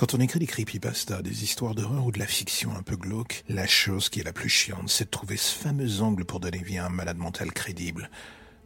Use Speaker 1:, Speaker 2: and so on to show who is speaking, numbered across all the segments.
Speaker 1: Quand on écrit des creepypastas, des histoires d'horreur ou de la fiction un peu glauque, la chose qui est la plus chiante, c'est de trouver ce fameux angle pour donner vie à un malade mental crédible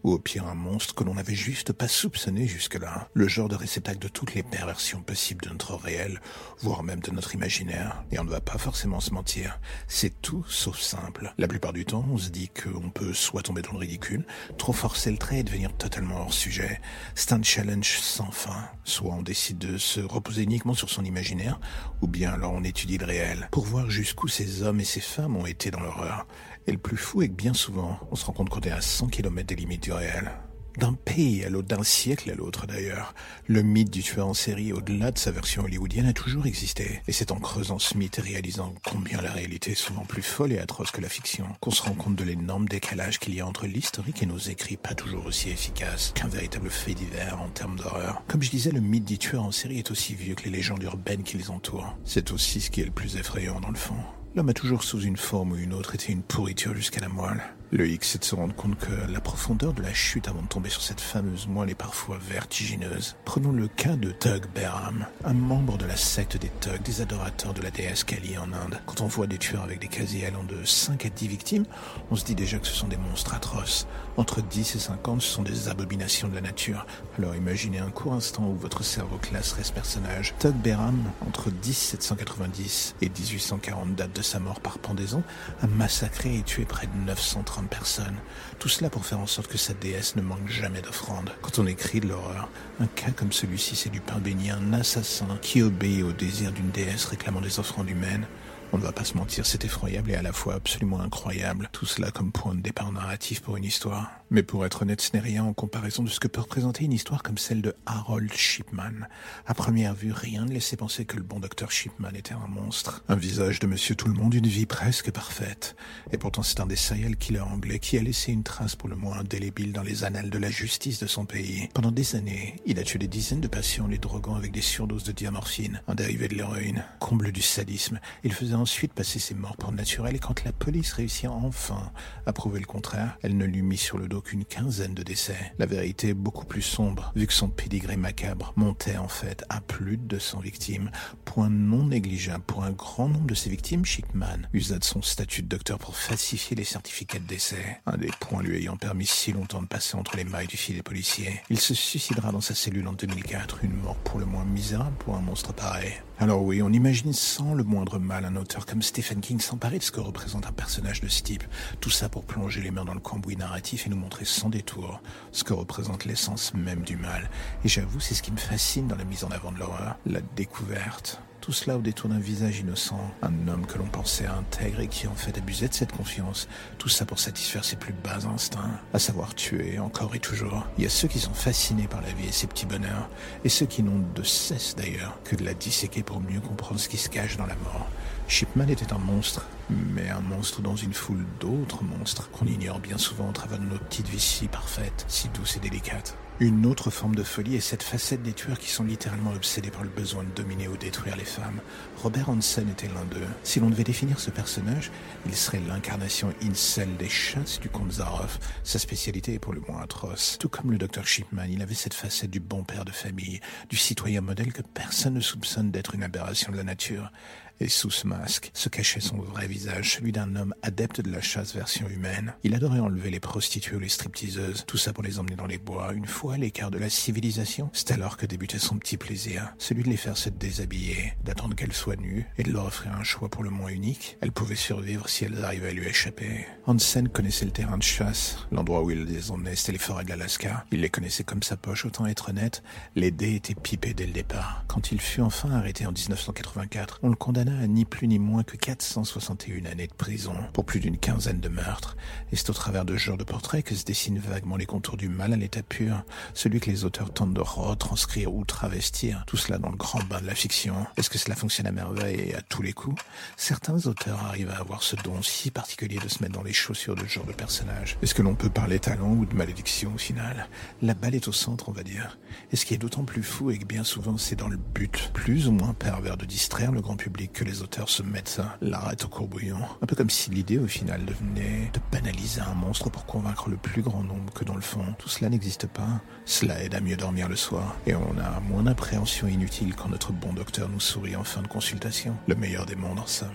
Speaker 1: ou au pire un monstre que l'on n'avait juste pas soupçonné jusque-là, le genre de réceptacle de toutes les perversions possibles de notre réel, voire même de notre imaginaire. Et on ne va pas forcément se mentir, c'est tout sauf simple. La plupart du temps, on se dit qu'on peut soit tomber dans le ridicule, trop forcer le trait et devenir totalement hors sujet. C'est un challenge sans fin. Soit on décide de se reposer uniquement sur son imaginaire, ou bien alors on étudie le réel, pour voir jusqu'où ces hommes et ces femmes ont été dans l'horreur et le plus fou est que bien souvent, on se rend compte qu'on est à 100 km des limites du réel. D'un pays à l'autre, d'un siècle à l'autre d'ailleurs, le mythe du tueur en série, au-delà de sa version hollywoodienne, a toujours existé. Et c'est en creusant ce mythe et réalisant combien la réalité est souvent plus folle et atroce que la fiction, qu'on se rend compte de l'énorme décalage qu'il y a entre l'historique et nos écrits pas toujours aussi efficaces qu'un véritable fait divers en termes d'horreur. Comme je disais, le mythe du tueur en série est aussi vieux que les légendes urbaines qui les entourent. C'est aussi ce qui est le plus effrayant dans le fond. L'homme a toujours sous une forme ou une autre été une pourriture jusqu'à la moelle. Le hic, c'est de se rendre compte que la profondeur de la chute avant de tomber sur cette fameuse moelle est parfois vertigineuse. Prenons le cas de Tug Behram, un membre de la secte des Tug, des adorateurs de la déesse Kali en Inde. Quand on voit des tueurs avec des casiers allant de 5 à 10 victimes, on se dit déjà que ce sont des monstres atroces. Entre 10 et 50, ce sont des abominations de la nature. Alors imaginez un court instant où votre cerveau classerait ce personnage. Tug Behram, entre 1790 et 1840, date de sa mort par pendaison, a massacré et tué près de 930 personnes. Tout cela pour faire en sorte que sa déesse ne manque jamais d'offrandes. Quand on écrit de l'horreur, un cas comme celui-ci, c'est du pain béni, un assassin qui obéit au désir d'une déesse réclamant des offrandes humaines. On ne va pas se mentir, c'est effroyable et à la fois absolument incroyable. Tout cela comme point de départ narratif pour une histoire. Mais pour être honnête, ce n'est rien en comparaison de ce que peut représenter une histoire comme celle de Harold Shipman. À première vue, rien ne laissait penser que le bon docteur Shipman était un monstre. Un visage de monsieur tout le monde, une vie presque parfaite. Et pourtant, c'est un des serial killers anglais qui a laissé une trace pour le moins indélébile dans les annales de la justice de son pays. Pendant des années, il a tué des dizaines de patients les droguant avec des surdoses de diamorphine, un dérivé de l'héroïne. Comble du sadisme, il faisait ensuite passer ses morts pour naturel et quand la police réussit enfin à prouver le contraire, elle ne lui mit sur le dos qu'une quinzaine de décès. La vérité est beaucoup plus sombre, vu que son pédigré macabre montait en fait à plus de 200 victimes. Point non négligeable pour un grand nombre de ces victimes, Shipman usa de son statut de docteur pour falsifier les certificats de décès, un des points lui ayant permis si longtemps de passer entre les mailles du filet policier. Il se suicidera dans sa cellule en 2004, une mort pour le moins misérable pour un monstre pareil. Alors oui, on imagine sans le moindre mal un auteur comme Stephen King s'emparer de ce que représente un personnage de ce type. Tout ça pour plonger les mains dans le cambouis narratif et nous montrer sans détour ce que représente l'essence même du mal. Et j'avoue, c'est ce qui me fascine dans la mise en avant de l'horreur, la découverte. Tout cela au détour d'un visage innocent, un homme que l'on pensait intègre et qui en fait abusait de cette confiance. Tout ça pour satisfaire ses plus bas instincts, à savoir tuer encore et toujours. Il y a ceux qui sont fascinés par la vie et ses petits bonheurs, et ceux qui n'ont de cesse d'ailleurs que de la disséquer pour mieux comprendre ce qui se cache dans la mort. Shipman était un monstre, mais un monstre dans une foule d'autres monstres qu'on ignore bien souvent au travers de nos petites vies si parfaites, si douces et délicates. Une autre forme de folie est cette facette des tueurs qui sont littéralement obsédés par le besoin de dominer ou détruire les femmes. Robert Hansen était l'un d'eux. Si l'on devait définir ce personnage, il serait l'incarnation incel des chasses du comte Zaroff. Sa spécialité est pour le moins atroce. Tout comme le docteur Shipman, il avait cette facette du bon père de famille, du citoyen modèle que personne ne soupçonne d'être une aberration de la nature. Et sous ce masque se cachait son vrai visage, celui d'un homme adepte de la chasse version humaine. Il adorait enlever les prostituées ou les stripteaseuses, tout ça pour les emmener dans les bois, une fois à l'écart de la civilisation. C'est alors que débutait son petit plaisir, celui de les faire se déshabiller, d'attendre qu'elles soient nues et de leur offrir un choix pour le moins unique. Elles pouvaient survivre si elles arrivaient à lui échapper. Hansen connaissait le terrain de chasse, l'endroit où il les emmenait, c'était les forêts de l'Alaska. Il les connaissait comme sa poche, autant être honnête, les dés étaient pipés dès le départ. Quand il fut enfin arrêté en 1984, on le condamna à ni plus ni moins que 461 années de prison pour plus d'une quinzaine de meurtres. Et c'est au travers de ce genre de portrait que se dessinent vaguement les contours du mal à l'état pur, celui que les auteurs tentent de retranscrire ou travestir, tout cela dans le grand bain de la fiction. Est-ce que cela fonctionne à merveille et à tous les coups? Certains auteurs arrivent à avoir ce don si particulier de se mettre dans les chaussures de ce genre de personnage. Est-ce que l'on peut parler talent ou de malédiction au final? La balle est au centre, on va dire. Et ce qui est d'autant plus fou est que bien souvent c'est dans le but, plus ou moins pervers, de distraire le grand public que les auteurs se mettent l'arrête au courbouillon. Un peu comme si l'idée au final devenait de banaliser un monstre pour convaincre le plus grand nombre que dans le fond, tout cela n'existe pas. Cela aide à mieux dormir le soir. Et on a moins d'appréhension inutile quand notre bon docteur nous sourit en fin de consultation. Le meilleur des mondes en somme.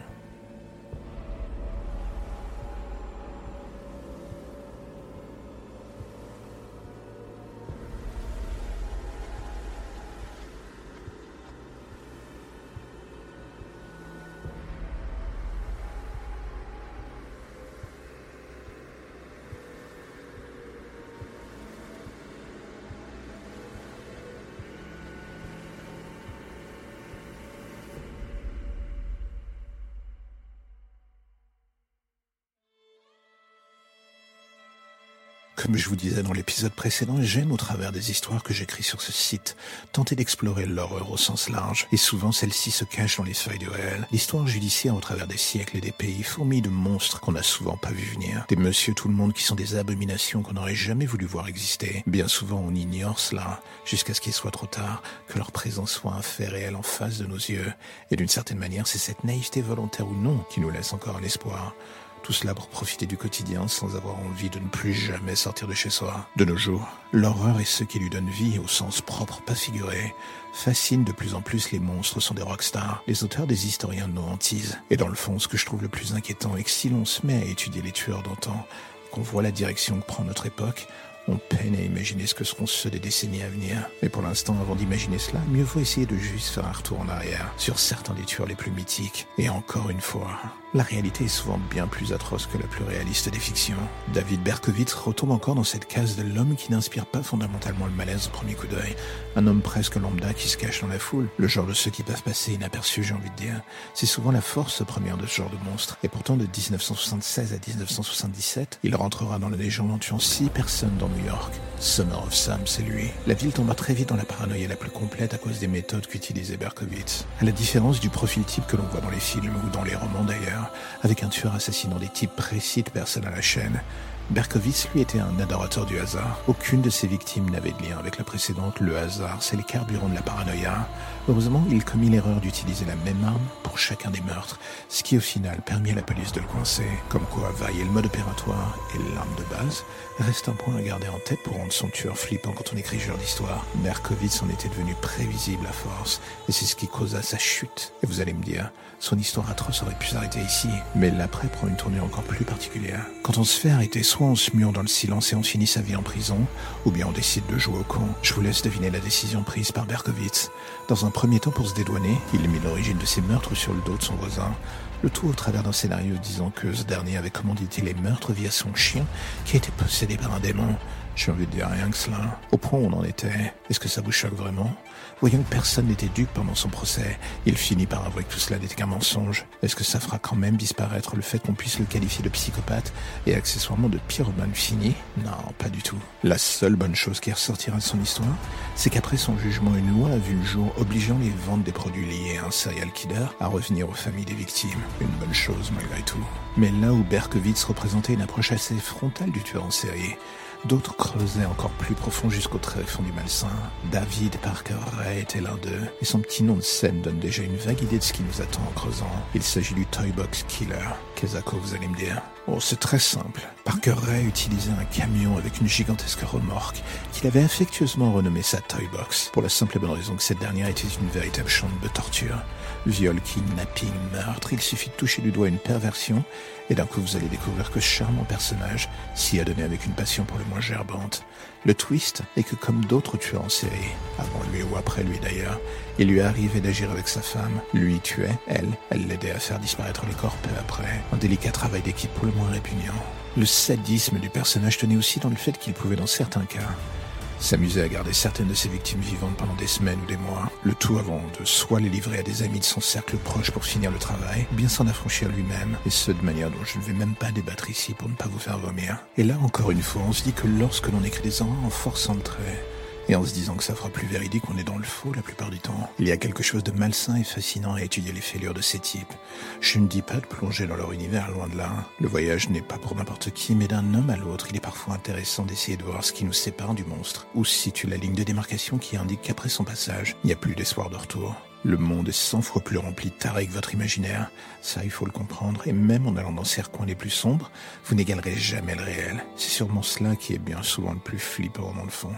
Speaker 1: Comme je vous disais dans l'épisode précédent, j'aime au travers des histoires que j'écris sur ce site tenter d'explorer l'horreur au sens large. Et souvent celle-ci se cache dans les feuilles de réel. L'histoire judiciaire au travers des siècles et des pays fourmis de monstres qu'on n'a souvent pas vu venir. Des monsieur tout le monde qui sont des abominations qu'on n'aurait jamais voulu voir exister. Bien souvent on ignore cela jusqu'à ce qu'il soit trop tard, que leur présence soit un fait réel en face de nos yeux. Et d'une certaine manière c'est cette naïveté volontaire ou non qui nous laisse encore un espoir. Tout cela pour profiter du quotidien sans avoir envie de ne plus jamais sortir de chez soi. De nos jours, l'horreur et ceux qui lui donnent vie au sens propre, pas figuré, fascinent de plus en plus les monstres sont des rockstars. Les auteurs des historiens nous hantisent. Et dans le fond, ce que je trouve le plus inquiétant est que si l'on se met à étudier les tueurs d'antan, qu'on voit la direction que prend notre époque, on peine à imaginer ce que seront ceux des décennies à venir. Mais pour l'instant, avant d'imaginer cela, mieux vaut essayer de juste faire un retour en arrière sur certains des tueurs les plus mythiques. Et encore une fois, la réalité est souvent bien plus atroce que la plus réaliste des fictions. David Berkowitz retombe encore dans cette case de l'homme qui n'inspire pas fondamentalement le malaise au premier coup d'œil. Un homme presque lambda qui se cache dans la foule. Le genre de ceux qui peuvent passer inaperçus, j'ai envie de dire. C'est souvent la force première de ce genre de monstre. Et pourtant, de 1976 à 1977, il rentrera dans la légende en tuant six personnes dans New York. Summer of Sam, c'est lui. La ville tomba très vite dans la paranoïa la plus complète à cause des méthodes qu'utilisait Berkowitz. À la différence du profil type que l'on voit dans les films ou dans les romans d'ailleurs, avec un tueur assassinant des types précis de personnes à la chaîne. Berkowitz, lui, était un adorateur du hasard. Aucune de ses victimes n'avait de lien avec la précédente. Le hasard, c'est les carburants de la paranoïa. Heureusement, il commit l'erreur d'utiliser la même arme pour chacun des meurtres, ce qui au final permit à la police de le coincer. Comme quoi, vailler le mode opératoire et l'arme de base reste un point à garder en tête pour rendre son tueur flippant quand on écrit ce genre d'histoire. Berkowitz en était devenu prévisible à force, et c'est ce qui causa sa chute. Et vous allez me dire, son histoire atroce aurait pu s'arrêter ici, mais l'après prend une tournure encore plus particulière. Quand on se fait arrêter, soit on se mure dans le silence et on finit sa vie en prison, ou bien on décide de jouer au con. Je vous laisse deviner la décision prise par Berkowitz. Dans un premier temps, pour se dédouaner, il mit l'origine de ses meurtres sur le dos de son voisin, le tout au travers d'un scénario disant que ce dernier avait commandité les meurtres via son chien qui était possédé par un démon. J'ai envie de dire rien que cela? Au point où on en était, est-ce que ça vous choque vraiment? Voyant que personne n'était dupe pendant son procès, il finit par avouer que tout cela n'était qu'un mensonge. Est-ce que ça fera quand même disparaître le fait qu'on puisse le qualifier de psychopathe et accessoirement de pyromane fini? Non, pas du tout. La seule bonne chose qui ressortira de son histoire, c'est qu'après son jugement, une loi a vu le jour obligeant les ventes des produits liés à un serial killer à revenir aux familles des victimes. Une bonne chose malgré tout. Mais là où Berkowitz représentait une approche assez frontale du tueur en série, D'autres creusaient encore plus profond jusqu'au tréfonds du malsain. David Parker Ray était l'un d'eux, et son petit nom de scène donne déjà une vague idée de ce qui nous attend en creusant. Il s'agit du Toy Box Killer. Qu'est-ce vous allez me dire Oh, c'est très simple. Parker Ray utilisait un camion avec une gigantesque remorque qu'il avait affectueusement renommé sa Toy Box, pour la simple et bonne raison que cette dernière était une véritable chambre de torture. Viol, kidnapping, meurtre, il suffit de toucher du doigt une perversion et d'un coup vous allez découvrir que ce charmant personnage s'y a donné avec une passion pour le moins gerbante. Le twist est que comme d'autres tueurs en série, avant lui ou après lui d'ailleurs, il lui arrivait d'agir avec sa femme. Lui tuait, elle, elle l'aidait à faire disparaître les corps peu après. Un délicat travail d'équipe pour le moins répugnant. Le sadisme du personnage tenait aussi dans le fait qu'il pouvait dans certains cas s'amuser à garder certaines de ses victimes vivantes pendant des semaines ou des mois, le tout avant de soit les livrer à des amis de son cercle proche pour finir le travail, ou bien s'en affranchir lui-même, et ce de manière dont je ne vais même pas débattre ici pour ne pas vous faire vomir. Et là encore une fois, on se dit que lorsque l'on écrit des horreurs en forçant le et en se disant que ça fera plus véridique, on est dans le faux la plupart du temps. Il y a quelque chose de malsain et fascinant à étudier les fêlures de ces types. Je ne dis pas de plonger dans leur univers, loin de là. Le voyage n'est pas pour n'importe qui, mais d'un homme à l'autre, il est parfois intéressant d'essayer de voir ce qui nous sépare du monstre, ou situe la ligne de démarcation qui indique qu'après son passage, il n'y a plus d'espoir de retour. Le monde est cent fois plus rempli de tarés que votre imaginaire. Ça, il faut le comprendre. Et même en allant dans ces recoins les plus sombres, vous n'égalerez jamais le réel. C'est sûrement cela qui est bien souvent le plus flippant dans le fond.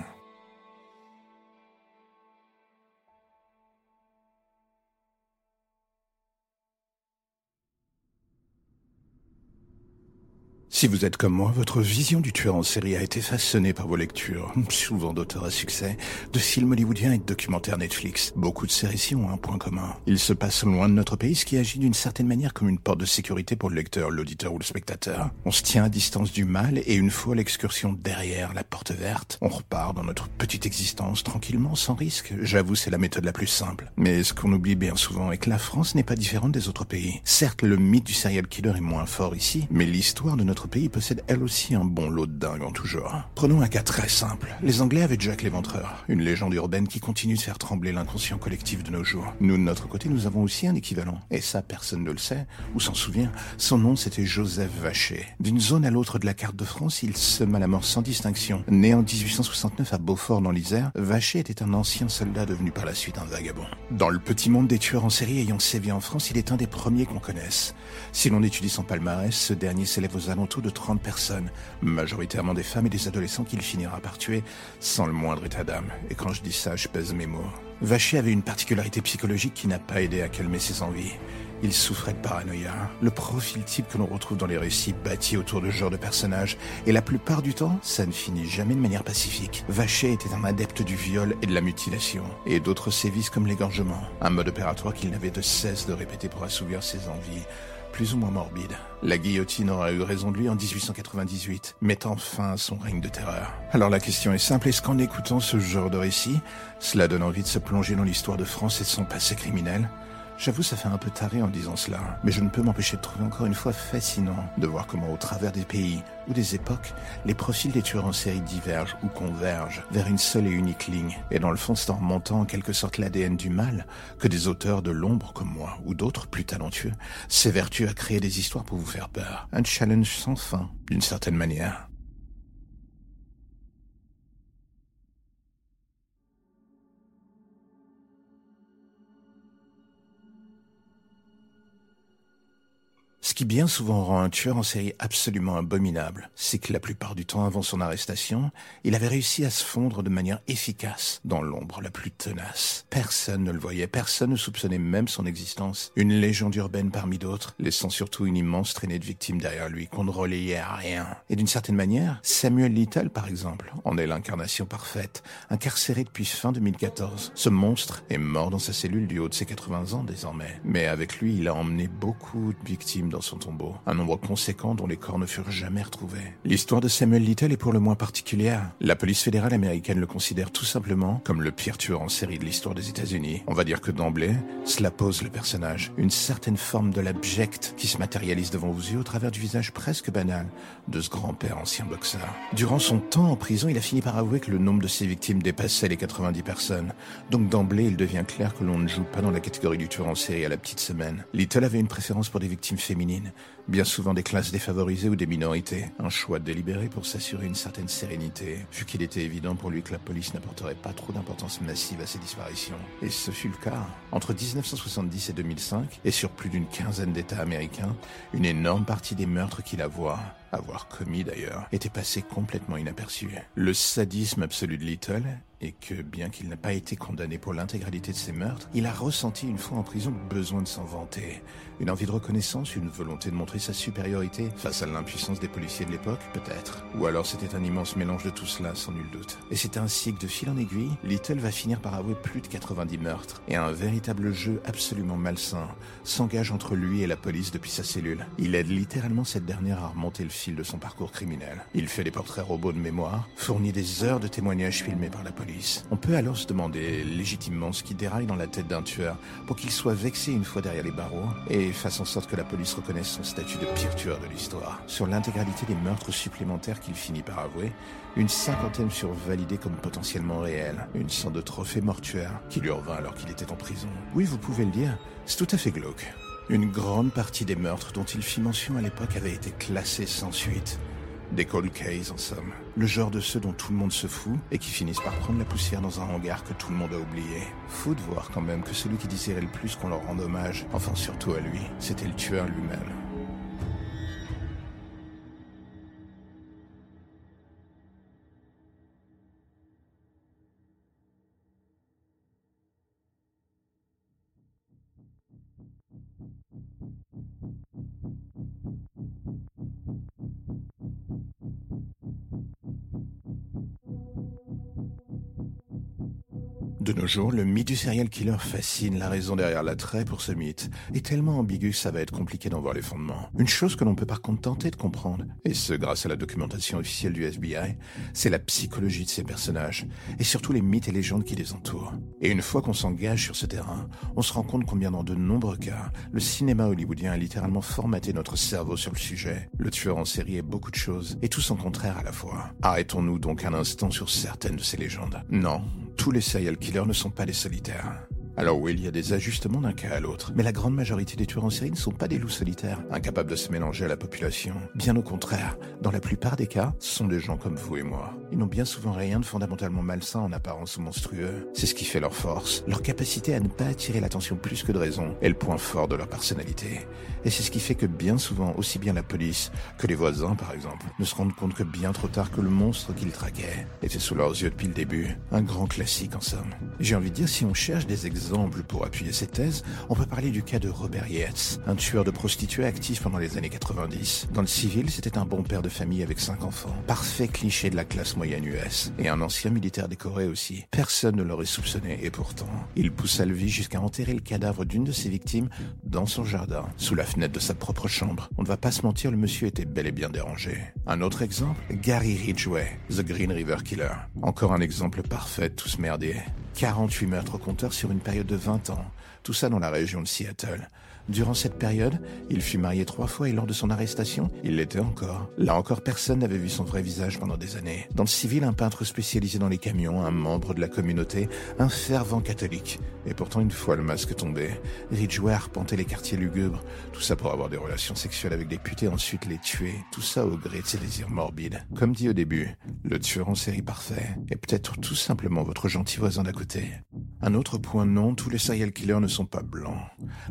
Speaker 1: Si vous êtes comme moi, votre vision du tueur en série a été façonnée par vos lectures, souvent d'auteurs à succès, de films hollywoodiens et de documentaires Netflix. Beaucoup de ces récits ont un point commun. Ils se passent loin de notre pays, ce qui agit d'une certaine manière comme une porte de sécurité pour le lecteur, l'auditeur ou le spectateur. On se tient à distance du mal et une fois l'excursion derrière la porte verte, on repart dans notre petite existence tranquillement, sans risque. J'avoue, c'est la méthode la plus simple. Mais ce qu'on oublie bien souvent est que la France n'est pas différente des autres pays. Certes, le mythe du serial killer est moins fort ici, mais l'histoire de notre pays possède elle aussi un bon lot de dingue en tout genre. Prenons un cas très simple. Les Anglais avaient Jack l'Éventreur, une légende urbaine qui continue de faire trembler l'inconscient collectif de nos jours. Nous, de notre côté, nous avons aussi un équivalent. Et ça, personne ne le sait, ou s'en souvient. Son nom, c'était Joseph Vacher. D'une zone à l'autre de la carte de France, il sema la mort sans distinction. Né en 1869 à Beaufort dans l'Isère, Vacher était un ancien soldat devenu par la suite un vagabond. Dans le petit monde des tueurs en série ayant sévi en France, il est un des premiers qu'on connaisse. Si l'on étudie son palmarès, ce dernier s'élève aux alentours de 30 personnes, majoritairement des femmes et des adolescents qu'il finira par tuer sans le moindre état d'âme. Et quand je dis ça, je pèse mes mots. Vacher avait une particularité psychologique qui n'a pas aidé à calmer ses envies. Il souffrait de paranoïa, le profil type que l'on retrouve dans les récits bâtis autour de ce genre de personnages, et la plupart du temps, ça ne finit jamais de manière pacifique. Vacher était un adepte du viol et de la mutilation, et d'autres sévices comme l'égorgement, un mode opératoire qu'il n'avait de cesse de répéter pour assouvir ses envies, plus ou moins morbide. La guillotine aura eu raison de lui en 1898, mettant fin à son règne de terreur. Alors la question est simple, est-ce qu'en écoutant ce genre de récit, cela donne envie de se plonger dans l'histoire de France et de son passé criminel? J'avoue, ça fait un peu taré en disant cela, mais je ne peux m'empêcher de trouver encore une fois fascinant de voir comment au travers des pays ou des époques, les profils des tueurs en série divergent ou convergent vers une seule et unique ligne. Et dans le fond, c'est en remontant en quelque sorte l'ADN du mal que des auteurs de l'ombre comme moi ou d'autres plus talentueux s'évertuent à créer des histoires pour vous faire peur. Un challenge sans fin, d'une certaine manière. Ce qui bien souvent rend un tueur en série absolument abominable, c'est que la plupart du temps avant son arrestation, il avait réussi à se fondre de manière efficace dans l'ombre la plus tenace. Personne ne le voyait, personne ne soupçonnait même son existence. Une légende urbaine parmi d'autres, laissant surtout une immense traînée de victimes derrière lui qu'on ne relayait à rien. Et d'une certaine manière, Samuel Little par exemple, en est l'incarnation parfaite, incarcéré depuis fin 2014. Ce monstre est mort dans sa cellule du haut de ses 80 ans désormais. Mais avec lui, il a emmené beaucoup de victimes dans son tombeau, un nombre conséquent dont les corps ne furent jamais retrouvés. L'histoire de Samuel Little est pour le moins particulière. La police fédérale américaine le considère tout simplement comme le pire tueur en série de l'histoire des États-Unis. On va dire que d'emblée, cela pose le personnage, une certaine forme de l'abject qui se matérialise devant vos yeux au travers du visage presque banal de ce grand-père ancien boxeur. Durant son temps en prison, il a fini par avouer que le nombre de ses victimes dépassait les 90 personnes. Donc d'emblée, il devient clair que l'on ne joue pas dans la catégorie du tueur en série à la petite semaine. Little avait une préférence pour des victimes féminines bien souvent des classes défavorisées ou des minorités. Un choix délibéré pour s'assurer une certaine sérénité, vu qu'il était évident pour lui que la police n'apporterait pas trop d'importance massive à ces disparitions. Et ce fut le cas. Entre 1970 et 2005, et sur plus d'une quinzaine d'États américains, une énorme partie des meurtres qu'il avoit avoir commis d'ailleurs, était passé complètement inaperçu. Le sadisme absolu de Little et que, bien qu'il n'ait pas été condamné pour l'intégralité de ses meurtres, il a ressenti une fois en prison le besoin de s'en vanter. Une envie de reconnaissance, une volonté de montrer sa supériorité face à l'impuissance des policiers de l'époque, peut-être. Ou alors c'était un immense mélange de tout cela, sans nul doute. Et c'est ainsi que de fil en aiguille, Little va finir par avouer plus de 90 meurtres, et un véritable jeu absolument malsain s'engage entre lui et la police depuis sa cellule. Il aide littéralement cette dernière à remonter le fil de son parcours criminel. Il fait des portraits robots de mémoire, fournit des heures de témoignages filmés par la police, on peut alors se demander légitimement ce qui déraille dans la tête d'un tueur pour qu'il soit vexé une fois derrière les barreaux et fasse en sorte que la police reconnaisse son statut de pire tueur de l'histoire. Sur l'intégralité des meurtres supplémentaires qu'il finit par avouer, une cinquantaine furent validés comme potentiellement réels, une sorte de trophée mortuaire qui lui revint alors qu'il était en prison. Oui, vous pouvez le dire, c'est tout à fait glauque. Une grande partie des meurtres dont il fit mention à l'époque avaient été classés sans suite. Des cold cases en somme. Le genre de ceux dont tout le monde se fout et qui finissent par prendre la poussière dans un hangar que tout le monde a oublié. Faut de voir quand même que celui qui désirait le plus qu'on leur rende hommage, enfin surtout à lui, c'était le tueur lui-même. De nos jours, le mythe du serial killer fascine. La raison derrière l'attrait pour ce mythe est tellement ambigu que ça va être compliqué d'en voir les fondements. Une chose que l'on peut par contre tenter de comprendre, et ce grâce à la documentation officielle du FBI, c'est la psychologie de ces personnages, et surtout les mythes et légendes qui les entourent. Et une fois qu'on s'engage sur ce terrain, on se rend compte combien dans de nombreux cas, le cinéma hollywoodien a littéralement formaté notre cerveau sur le sujet. Le tueur en série est beaucoup de choses, et tout son contraire à la fois. Arrêtons-nous donc un instant sur certaines de ces légendes. Non, tous les serial killers ne sont pas des solitaires. Alors oui, il y a des ajustements d'un cas à l'autre, mais la grande majorité des tueurs en série ne sont pas des loups solitaires, incapables de se mélanger à la population. Bien au contraire, dans la plupart des cas, ce sont des gens comme vous et moi. Ils n'ont bien souvent rien de fondamentalement malsain en apparence ou monstrueux. C'est ce qui fait leur force, leur capacité à ne pas attirer l'attention plus que de raison, est le point fort de leur personnalité. Et c'est ce qui fait que bien souvent, aussi bien la police que les voisins par exemple, ne se rendent compte que bien trop tard que le monstre qu'ils traquaient était sous leurs yeux depuis le début. Un grand classique en somme. J'ai envie de dire, si on cherche des exemples pour appuyer ces thèses, on peut parler du cas de Robert Yates, un tueur de prostituées actif pendant les années 90. Dans le civil, c'était un bon père de famille avec cinq enfants. Parfait cliché de la classe moyenne US. Et un ancien militaire décoré aussi. Personne ne l'aurait soupçonné, et pourtant, il poussa le vie jusqu'à enterrer le cadavre d'une de ses victimes dans son jardin, sous la fenêtre de sa propre chambre. On ne va pas se mentir, le monsieur était bel et bien dérangé. Un autre exemple, Gary Ridgway, The Green River Killer. Encore un exemple parfait ce merdier. 48 meurtres au compteur sur une période de 20 ans. Tout ça dans la région de Seattle. Durant cette période, il fut marié trois fois et lors de son arrestation, il l'était encore. Là encore, personne n'avait vu son vrai visage pendant des années. Dans le civil, un peintre spécialisé dans les camions, un membre de la communauté, un fervent catholique. Et pourtant, une fois le masque tombé, Ridgway arpentait les quartiers lugubres. Tout ça pour avoir des relations sexuelles avec des putes et ensuite les tuer. Tout ça au gré de ses désirs morbides. Comme dit au début, le tueur en série parfait est peut-être tout simplement votre gentil voisin d'à côté. Un autre point non, tous les serial killers ne sont pas blancs.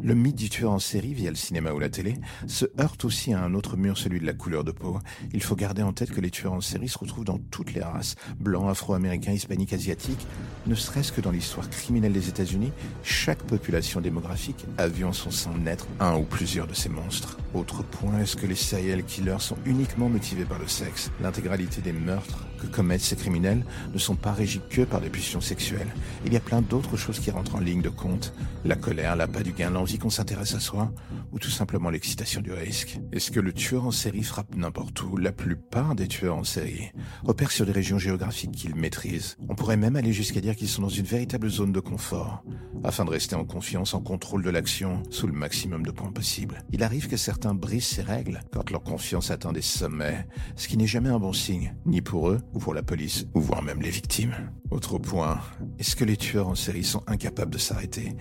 Speaker 1: Le mythe du tueur en série via le cinéma ou la télé se heurte aussi à un autre mur, celui de la couleur de peau. Il faut garder en tête que les tueurs en série se retrouvent dans toutes les races, blancs, afro-américains, hispaniques, asiatiques. Ne serait-ce que dans l'histoire criminelle des États-Unis, chaque population démographique a vu en son sein naître un ou plusieurs de ces monstres. Autre point, est-ce que les serial killers sont uniquement motivés par le sexe L'intégralité des meurtres que commettent ces criminels ne sont pas régis que par des pulsions sexuelles. Il y a plein d'autres choses qui rentrent en ligne de compte. La colère, l'appât du gain, l'envie qu'on s'intéresse à soi, ou tout simplement l'excitation du risque. Est-ce que le tueur en série frappe n'importe où? La plupart des tueurs en série opèrent sur des régions géographiques qu'ils maîtrisent. On pourrait même aller jusqu'à dire qu'ils sont dans une véritable zone de confort, afin de rester en confiance, en contrôle de l'action, sous le maximum de points possibles. Il arrive que certains brisent ces règles quand leur confiance atteint des sommets, ce qui n'est jamais un bon signe, ni pour eux, ou pour la police, ou voire même les victimes. Autre point, est-ce que les tueurs en série sont incapables de s'arrêter?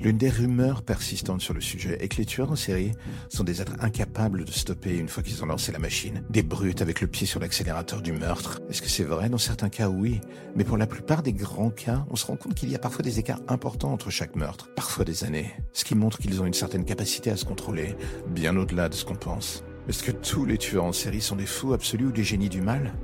Speaker 1: L'une des rumeurs persistantes sur le sujet est que les tueurs en série sont des êtres incapables de stopper une fois qu'ils ont lancé la machine, des brutes avec le pied sur l'accélérateur du meurtre. Est-ce que c'est vrai? Dans certains cas, oui. Mais pour la plupart des grands cas, on se rend compte qu'il y a parfois des écarts importants entre chaque meurtre, parfois des années, ce qui montre qu'ils ont une certaine capacité à se contrôler, bien au-delà de ce qu'on pense. Est-ce que tous les tueurs en série sont des fous absolus ou des génies du mal?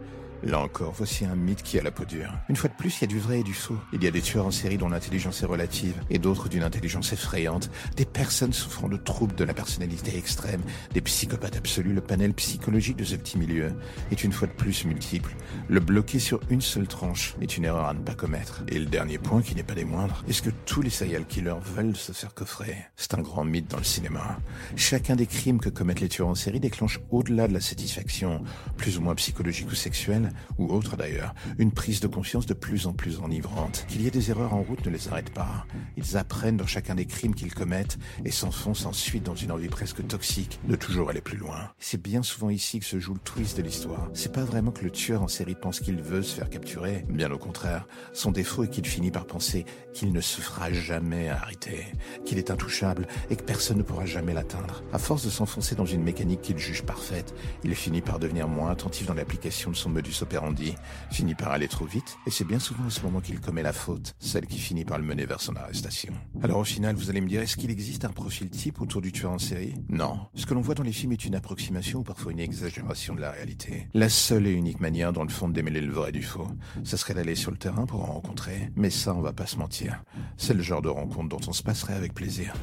Speaker 1: Là encore, voici un mythe qui a la peau dure. Une fois de plus, il y a du vrai et du faux. Il y a des tueurs en série dont l'intelligence est relative, et d'autres d'une intelligence effrayante, des personnes souffrant de troubles de la personnalité extrême, des psychopathes absolus. Le panel psychologique de ce petit milieu est une fois de plus multiple. Le bloquer sur une seule tranche est une erreur à ne pas commettre. Et le dernier point, qui n'est pas des moindres, est-ce que tous les serial killers veulent se faire coffrer? C'est un grand mythe dans le cinéma. Chacun des crimes que commettent les tueurs en série déclenche au-delà de la satisfaction, plus ou moins psychologique ou sexuelle, ou autre d'ailleurs, une prise de confiance de plus en plus enivrante. Qu'il y ait des erreurs en route ne les arrête pas. Ils apprennent dans chacun des crimes qu'ils commettent et s'enfoncent ensuite dans une envie presque toxique de toujours aller plus loin. C'est bien souvent ici que se joue le twist de l'histoire. C'est pas vraiment que le tueur en série pense qu'il veut se faire capturer, bien au contraire. Son défaut est qu'il finit par penser qu'il ne se fera jamais arrêter, qu'il est intouchable et que personne ne pourra jamais l'atteindre. À force de s'enfoncer dans une mécanique qu'il juge parfaite, il finit par devenir moins attentif dans l'application de son modus finit par aller trop vite, et c'est bien souvent à ce moment qu'il commet la faute, celle qui finit par le mener vers son arrestation. Alors au final, vous allez me dire, est-ce qu'il existe un profil type autour du tueur en série? Non. Ce que l'on voit dans les films est une approximation ou parfois une exagération de la réalité. La seule et unique manière, dans le fond, de démêler le vrai du faux, ça serait d'aller sur le terrain pour en rencontrer, mais ça, on va pas se mentir. C'est le genre de rencontre dont on se passerait avec plaisir.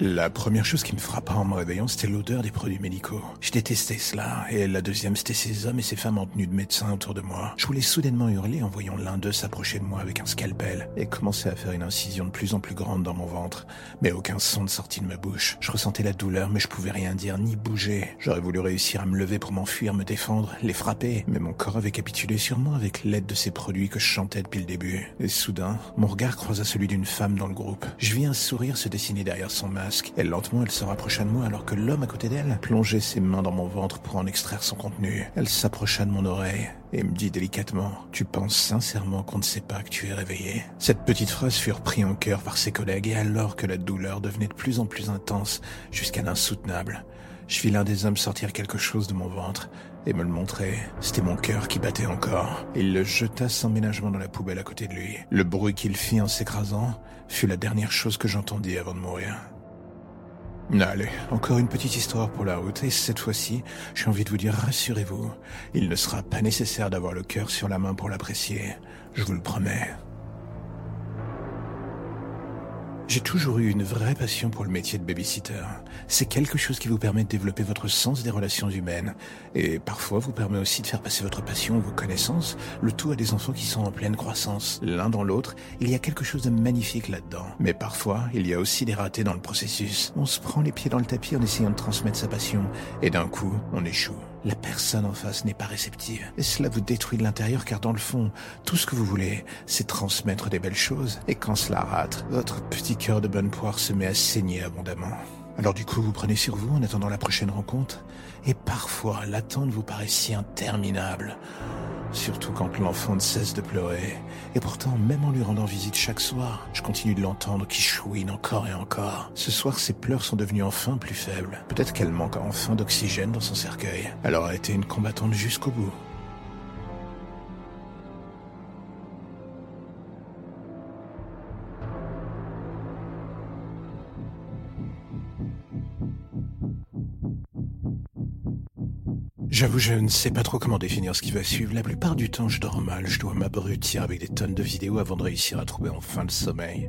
Speaker 1: La première chose qui me frappa en me réveillant, c'était l'odeur des produits médicaux. Je détestais cela, et la deuxième, c'était ces hommes et ces femmes en tenue de médecin autour de moi. Je voulais soudainement hurler en voyant l'un d'eux s'approcher de moi avec un scalpel et commencer à faire une incision de plus en plus grande dans mon ventre, mais aucun son ne sortit de ma bouche. Je ressentais la douleur, mais je pouvais rien dire ni bouger. J'aurais voulu réussir à me lever pour m'enfuir, me défendre, les frapper, mais mon corps avait capitulé sur moi avec l'aide de ces produits que je chantais depuis le début. Et soudain, mon regard croisa celui d'une femme dans le groupe. Je vis un sourire se dessiner derrière son masque et lentement elle se rapprocha de moi alors que l'homme à côté d'elle plongeait ses mains dans mon ventre pour en extraire son contenu. Elle s'approcha de mon oreille et me dit délicatement Tu penses sincèrement qu'on ne sait pas que tu es réveillé? Cette petite phrase fut reprise en cœur par ses collègues et alors que la douleur devenait de plus en plus intense jusqu'à l'insoutenable, je vis l'un des hommes sortir quelque chose de mon ventre et me le montrer. C'était mon cœur qui battait encore. Il le jeta sans ménagement dans la poubelle à côté de lui. Le bruit qu'il fit en s'écrasant fut la dernière chose que j'entendis avant de mourir. Allez, encore une petite histoire pour la route, et cette fois-ci, j'ai envie de vous dire, rassurez-vous, il ne sera pas nécessaire d'avoir le cœur sur la main pour l'apprécier, je vous le promets. J'ai toujours eu une vraie passion pour le métier de babysitter. C'est quelque chose qui vous permet de développer votre sens des relations humaines et parfois vous permet aussi de faire passer votre passion, vos connaissances, le tout à des enfants qui sont en pleine croissance. L'un dans l'autre, il y a quelque chose de magnifique là-dedans. Mais parfois, il y a aussi des ratés dans le processus. On se prend les pieds dans le tapis en essayant de transmettre sa passion et d'un coup, on échoue. La personne en face n'est pas réceptive. Et cela vous détruit de l'intérieur car dans le fond, tout ce que vous voulez, c'est transmettre des belles choses. Et quand cela rate, votre petit cœur de bonne poire se met à saigner abondamment. Alors du coup, vous prenez sur vous en attendant la prochaine rencontre. Et parfois, l'attente vous paraît si interminable. Surtout quand l'enfant ne cesse de pleurer. Et pourtant, même en lui rendant visite chaque soir, je continue de l'entendre qui chouine encore et encore. Ce soir, ses pleurs sont devenus enfin plus faibles. Peut-être qu'elle manque enfin d'oxygène dans son cercueil. Elle aura été une combattante jusqu'au bout. J'avoue, je ne sais pas trop comment définir ce qui va suivre. La plupart du temps, je dors mal. Je dois m'abrutir avec des tonnes de vidéos avant de réussir à trouver enfin le sommeil.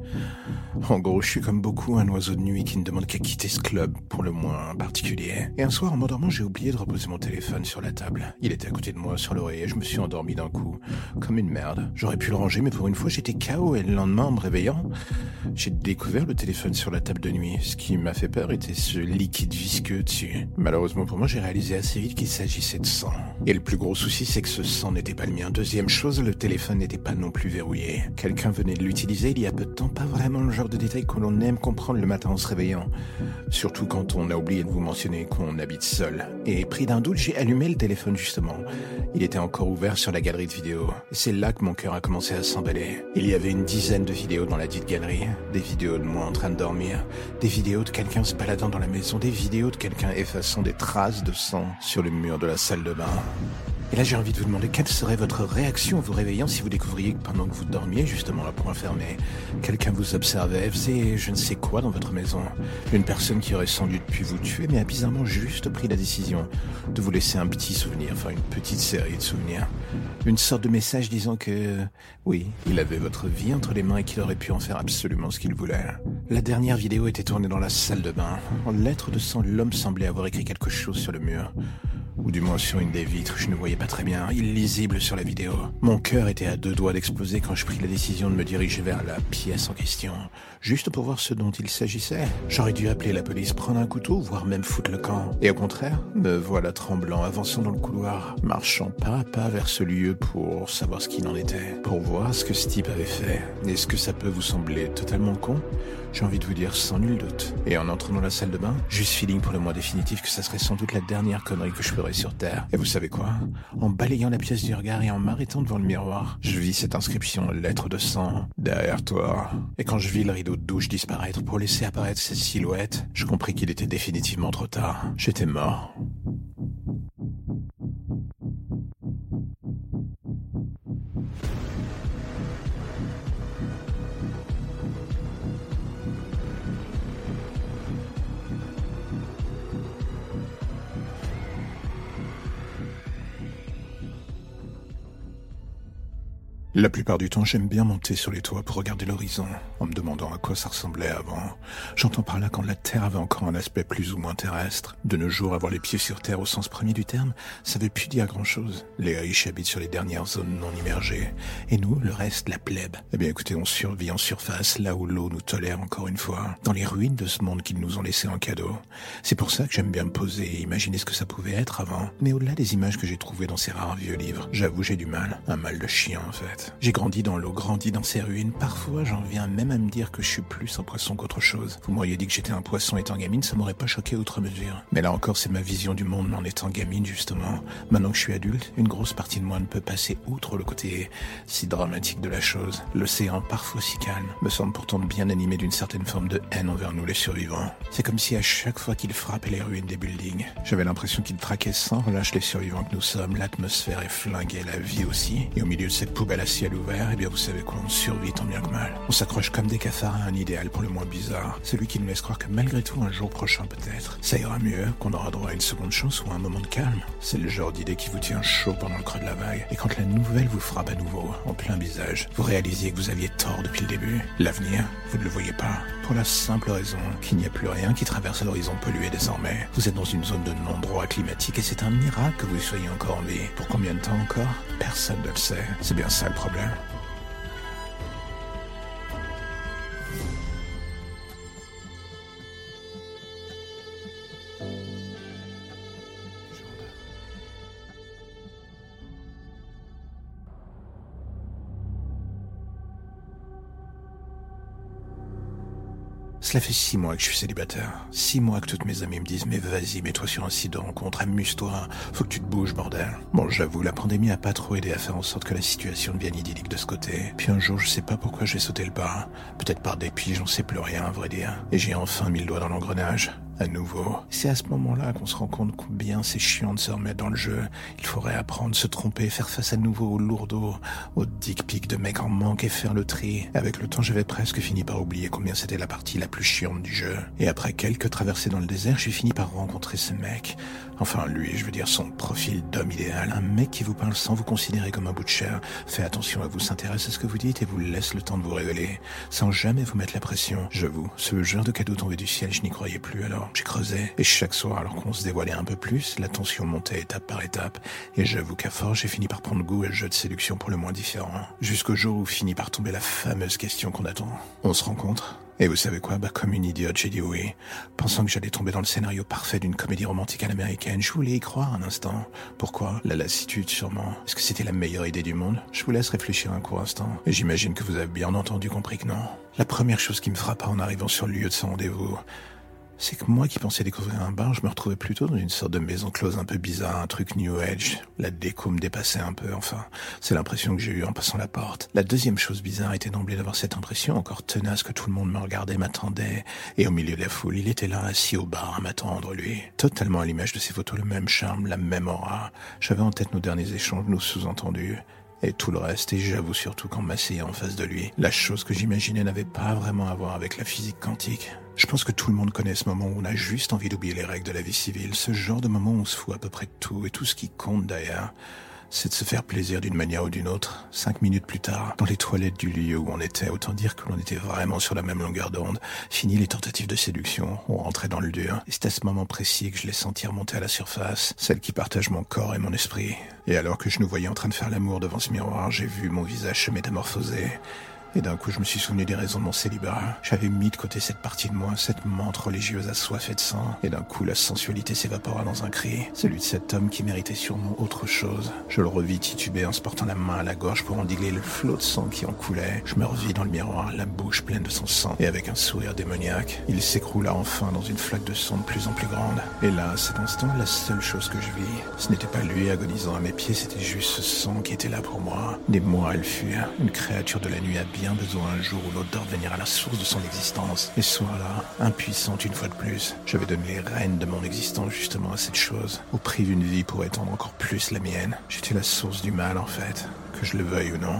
Speaker 1: En gros, je suis comme beaucoup un oiseau de nuit qui ne demande qu'à quitter ce club, pour le moins particulier. Et un soir, en m'endormant, j'ai oublié de reposer mon téléphone sur la table. Il était à côté de moi, sur l'oreiller. Je me suis endormi d'un coup, comme une merde. J'aurais pu le ranger, mais pour une fois, j'étais KO. Et le lendemain, en me réveillant, j'ai découvert le téléphone sur la table de nuit. Ce qui m'a fait peur était ce liquide visqueux dessus. Malheureusement pour moi, j'ai réalisé assez vite qu'il s'agit Et le plus gros souci, c'est que ce sang n'était pas le mien. Deuxième chose, le téléphone n'était pas non plus verrouillé. Quelqu'un venait de l'utiliser il y a peu de temps, pas vraiment le genre de détail que l'on aime comprendre le matin en se réveillant. Surtout quand on a oublié de vous mentionner qu'on habite seul. Et pris d'un doute, j'ai allumé le téléphone justement. Il était encore ouvert sur la galerie de vidéos. C'est là que mon cœur a commencé à s'emballer. Il y avait une dizaine de vidéos dans la dite galerie. Des vidéos de moi en train de dormir. Des vidéos de quelqu'un se baladant dans la maison. Des vidéos de quelqu'un effaçant des traces de sang sur le mur de la salle de bain. Et là, j'ai envie de vous demander quelle serait votre réaction en vous réveillant si vous découvriez que pendant que vous dormiez, justement là pour fermé, quelqu'un vous observait, faisait je ne sais quoi dans votre maison? Une personne qui aurait sans doute pu vous tuer, mais a bizarrement juste pris la décision de vous laisser un petit souvenir, enfin une petite série de souvenirs. Une sorte de message disant que, oui, il avait votre vie entre les mains et qu'il aurait pu en faire absolument ce qu'il voulait. La dernière vidéo était tournée dans la salle de bain. En lettres de sang, l'homme semblait avoir écrit quelque chose sur le mur. Ou du moins sur une des vitres, je ne voyais pas très bien, illisible sur la vidéo. Mon cœur était à deux doigts d'exploser quand je pris la décision de me diriger vers la pièce en question, juste pour voir ce dont il s'agissait. J'aurais dû appeler la police, prendre un couteau, voire même foutre le camp. Et au contraire, me voilà tremblant, avançant dans le couloir, marchant pas à pas vers ce lieu pour savoir ce qu'il en était, pour voir ce que ce type avait fait. Est-ce que ça peut vous sembler totalement con? J'ai envie de vous dire sans nul doute. Et en entrant dans la salle de bain, juste feeling pour le moins définitif que ça serait sans doute la dernière connerie que je ferais sur Terre. Et vous savez quoi? En balayant la pièce du regard et en m'arrêtant devant le miroir, je vis cette inscription lettre de sang derrière toi. Et quand je vis le rideau de douche disparaître pour laisser apparaître cette silhouette, je compris qu'il était définitivement trop tard. J'étais mort. La plupart du temps, j'aime bien monter sur les toits pour regarder l'horizon, en me demandant à quoi ça ressemblait avant. J'entends par là quand la Terre avait encore un aspect plus ou moins terrestre. De nos jours, avoir les pieds sur Terre au sens premier du terme, ça veut plus dire grand-chose. Les riches habitent sur les dernières zones non immergées. Et nous, le reste, la plèbe. Eh bien écoutez, on survit en surface, là où l'eau nous tolère encore une fois, dans les ruines de ce monde qu'ils nous ont laissé en cadeau. C'est pour ça que j'aime bien me poser et imaginer ce que ça pouvait être avant. Mais au-delà des images que j'ai trouvées dans ces rares vieux livres, j'avoue j'ai du mal. Un mal de chien en fait. J'ai grandi dans l'eau, grandi dans ces ruines. Parfois, j'en viens même à me dire que je suis plus un poisson qu'autre chose. Vous m'auriez dit que j'étais un poisson étant gamine, ça m'aurait pas choqué outre mesure. Mais là encore, c'est ma vision du monde en étant gamine, justement. Maintenant que je suis adulte, une grosse partie de moi ne peut passer outre le côté si dramatique de la chose. L'océan, parfois si calme, me semble pourtant bien animé d'une certaine forme de haine envers nous les survivants. C'est comme si à chaque fois qu'il frappait les ruines des buildings, j'avais l'impression qu'il traquait sans relâche les survivants que nous sommes. L'atmosphère est flinguée, la vie aussi. Et au milieu de cette poubelle à ciel ouvert, eh bien vous savez quoi, on survit tant bien que mal. On s'accroche comme des cafards un idéal pour le moins bizarre. Celui qui nous laisse croire que malgré tout, un jour prochain peut-être, ça ira mieux, qu'on aura droit à une seconde chance ou un moment de calme. C'est le genre d'idée qui vous tient chaud pendant le creux de la vague. Et quand la nouvelle vous frappe à nouveau, en plein visage, vous réalisez que vous aviez tort depuis le début. L'avenir, vous ne le voyez pas. Pour la simple raison qu'il n'y a plus rien qui traverse l'horizon pollué désormais. Vous êtes dans une zone de non-droit climatique et c'est un miracle que vous soyez encore en vie. Pour combien de temps encore? Personne ne le sait. C'est bien ça le problème. Cela fait six mois que je suis célibataire. Six mois que toutes mes amies me disent mais vas-y, mets-toi sur un site de rencontre, amuse-toi, faut que tu te bouges, bordel. Bon, j'avoue, la pandémie a pas trop aidé à faire en sorte que la situation devienne idyllique de ce côté. Puis un jour, je sais pas pourquoi j'ai sauté le pas. Peut-être par dépit, j'en sais plus rien, à vrai dire. Et j'ai enfin mis le doigt dans l'engrenage à nouveau. C'est à ce moment-là qu'on se rend compte combien c'est chiant de se remettre dans le jeu. Il faudrait apprendre, se tromper, faire face à nouveau aux lourdeaux, aux dick pics de mecs en manque et faire le tri. Avec le temps, j'avais presque fini par oublier combien c'était la partie la plus chiante du jeu. Et après quelques traversées dans le désert, j'ai fini par rencontrer ce mec. Enfin, lui, je veux dire son profil d'homme idéal. Un mec qui vous parle sans vous considérer comme un bout de chair. Fait attention à vous, s'intéresse à ce que vous dites et vous laisse le temps de vous révéler. Sans jamais vous mettre la pression. J'avoue, ce genre de cadeau tombé du ciel, je n'y croyais plus alors. J'ai creusé, et chaque soir, alors qu'on se dévoilait un peu plus, la tension montait étape par étape, et j'avoue qu'à force, j'ai fini par prendre goût à le jeu de séduction pour le moins différent. Jusqu'au jour où finit par tomber la fameuse question qu'on attend. On se rencontre et vous savez quoi? Bah comme une idiote, j'ai dit oui. Pensant que j'allais tomber dans le scénario parfait d'une comédie romantique à l'américaine, je voulais y croire un instant. Pourquoi? La lassitude, sûrement. Est-ce que c'était la meilleure idée du monde? Je vous laisse réfléchir un court instant. Et j'imagine que vous avez bien entendu compris que non. La première chose qui me frappa en arrivant sur le lieu de ce rendez-vous, c'est que moi qui pensais découvrir un bar, je me retrouvais plutôt dans une sorte de maison close un peu bizarre, un truc New Age. La déco me dépassait un peu, enfin. C'est l'impression que j'ai eue en passant la porte. La deuxième chose bizarre était d'emblée d'avoir cette impression encore tenace que tout le monde me regardait, m'attendait. Et au milieu de la foule, il était là, assis au bar, à m'attendre, lui. Totalement à l'image de ses photos, le même charme, la même aura. J'avais en tête nos derniers échanges, nos sous-entendus et tout le reste, et j'avoue surtout qu'en m'asseyant en face de lui, la chose que j'imaginais n'avait pas vraiment à voir avec la physique quantique. Je pense que tout le monde connaît ce moment où on a juste envie d'oublier les règles de la vie civile, ce genre de moment où on se fout à peu près de tout et tout ce qui compte d'ailleurs. C'est de se faire plaisir d'une manière ou d'une autre. Cinq minutes plus tard, dans les toilettes du lieu où on était, autant dire que l'on était vraiment sur la même longueur d'onde. Fini les tentatives de séduction, on rentrait dans le dur. Et c'est à ce moment précis que je l'ai senti remonter à la surface, celle qui partage mon corps et mon esprit. Et alors que je nous voyais en train de faire l'amour devant ce miroir, j'ai vu mon visage se métamorphoser. Et d'un coup, je me suis souvenu des raisons de mon célibat. J'avais mis de côté cette partie de moi, cette menthe religieuse assoiffée de sang. Et d'un coup, la sensualité s'évapora dans un cri. Celui de cet homme qui méritait sûrement autre chose. Je le revis tituber en se portant la main à la gorge pour endiguer le flot de sang qui en coulait. Je me revis dans le miroir, la bouche pleine de son sang, et avec un sourire démoniaque. Il s'écroula enfin dans une flaque de sang de plus en plus grande. Et là, à cet instant, la seule chose que je vis, ce n'était pas lui agonisant à mes pieds, c'était juste ce sang qui était là pour moi. Des mois, elle fut une créature de la nuit habillée bien besoin un jour ou l'autre de revenir à la source de son existence. Et ce soir-là, impuissante une fois de plus, j'avais donné les rênes de mon existence justement à cette chose, au prix d'une vie pour étendre encore plus la mienne. J'étais la source du mal en fait, que je le veuille ou non.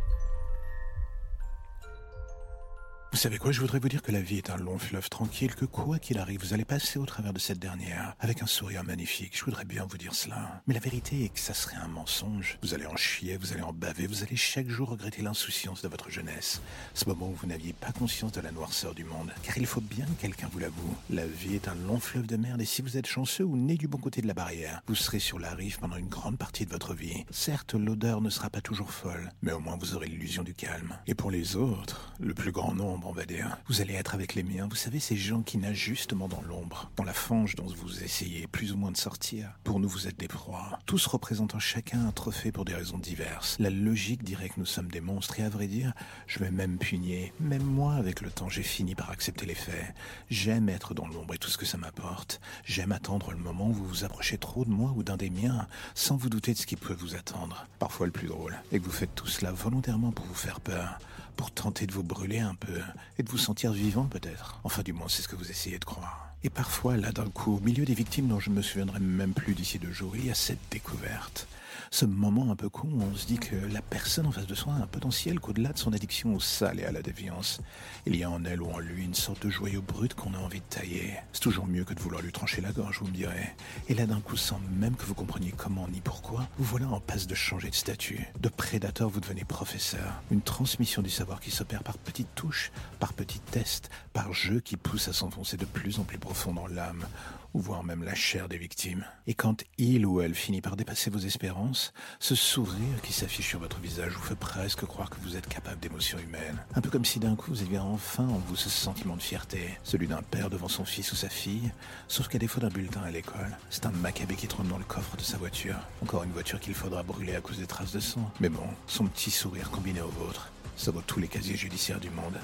Speaker 1: Vous savez quoi, je voudrais vous dire que la vie est un long fleuve tranquille, que quoi qu'il arrive, vous allez passer au travers de cette dernière avec un sourire magnifique. Je voudrais bien vous dire cela. Mais la vérité est que ça serait un mensonge. Vous allez en chier, vous allez en baver, vous allez chaque jour regretter l'insouciance de votre jeunesse. Ce moment où vous n'aviez pas conscience de la noirceur du monde. Car il faut bien que quelqu'un vous l'avoue. La vie est un long fleuve de merde et si vous êtes chanceux ou né du bon côté de la barrière, vous serez sur la rive pendant une grande partie de votre vie. Certes, l'odeur ne sera pas toujours folle, mais au moins vous aurez l'illusion du calme. Et pour les autres, le plus grand nombre, dire. Vous allez être avec les miens, vous savez, ces gens qui nagent justement dans l'ombre, dans la fange dont vous essayez plus ou moins de sortir. Pour nous, vous êtes des proies, tous représentant chacun un trophée pour des raisons diverses. La logique dirait que nous sommes des monstres, et à vrai dire, je vais même punir. Même moi, avec le temps, j'ai fini par accepter les faits. J'aime être dans l'ombre et tout ce que ça m'apporte. J'aime attendre le moment où vous vous approchez trop de moi ou d'un des miens, sans vous douter de ce qui peut vous attendre. Parfois le plus drôle, et que vous faites tout cela volontairement pour vous faire peur pour tenter de vous brûler un peu et de vous sentir vivant peut-être. Enfin du moins c'est ce que vous essayez de croire. Et parfois, là d'un coup, au milieu des victimes dont je ne me souviendrai même plus d'ici deux jours, il y a cette découverte ce moment un peu con où on se dit que la personne en face de soi a un potentiel qu'au-delà de son addiction au sale et à la déviance, il y a en elle ou en lui une sorte de joyau brut qu'on a envie de tailler. C'est toujours mieux que de vouloir lui trancher la gorge, vous me direz. Et là d'un coup, sans même que vous compreniez comment ni pourquoi, vous voilà en passe de changer de statut. De prédateur, vous devenez professeur. Une transmission du savoir qui s'opère par petites touches, par petits tests, par jeux qui poussent à s'enfoncer de plus en plus profond dans l'âme ou voire même la chair des victimes. Et quand il ou elle finit par dépasser vos espérances, ce sourire qui s'affiche sur votre visage vous fait presque croire que vous êtes capable d'émotions humaines. Un peu comme si d'un coup vous aviez enfin en vous ce sentiment de fierté, celui d'un père devant son fils ou sa fille, sauf qu'à défaut d'un bulletin à l'école, c'est un macabé qui trône dans le coffre de sa voiture. Encore une voiture qu'il faudra brûler à cause des traces de sang. Mais bon, son petit sourire combiné au vôtre, ça vaut tous les casiers judiciaires du monde.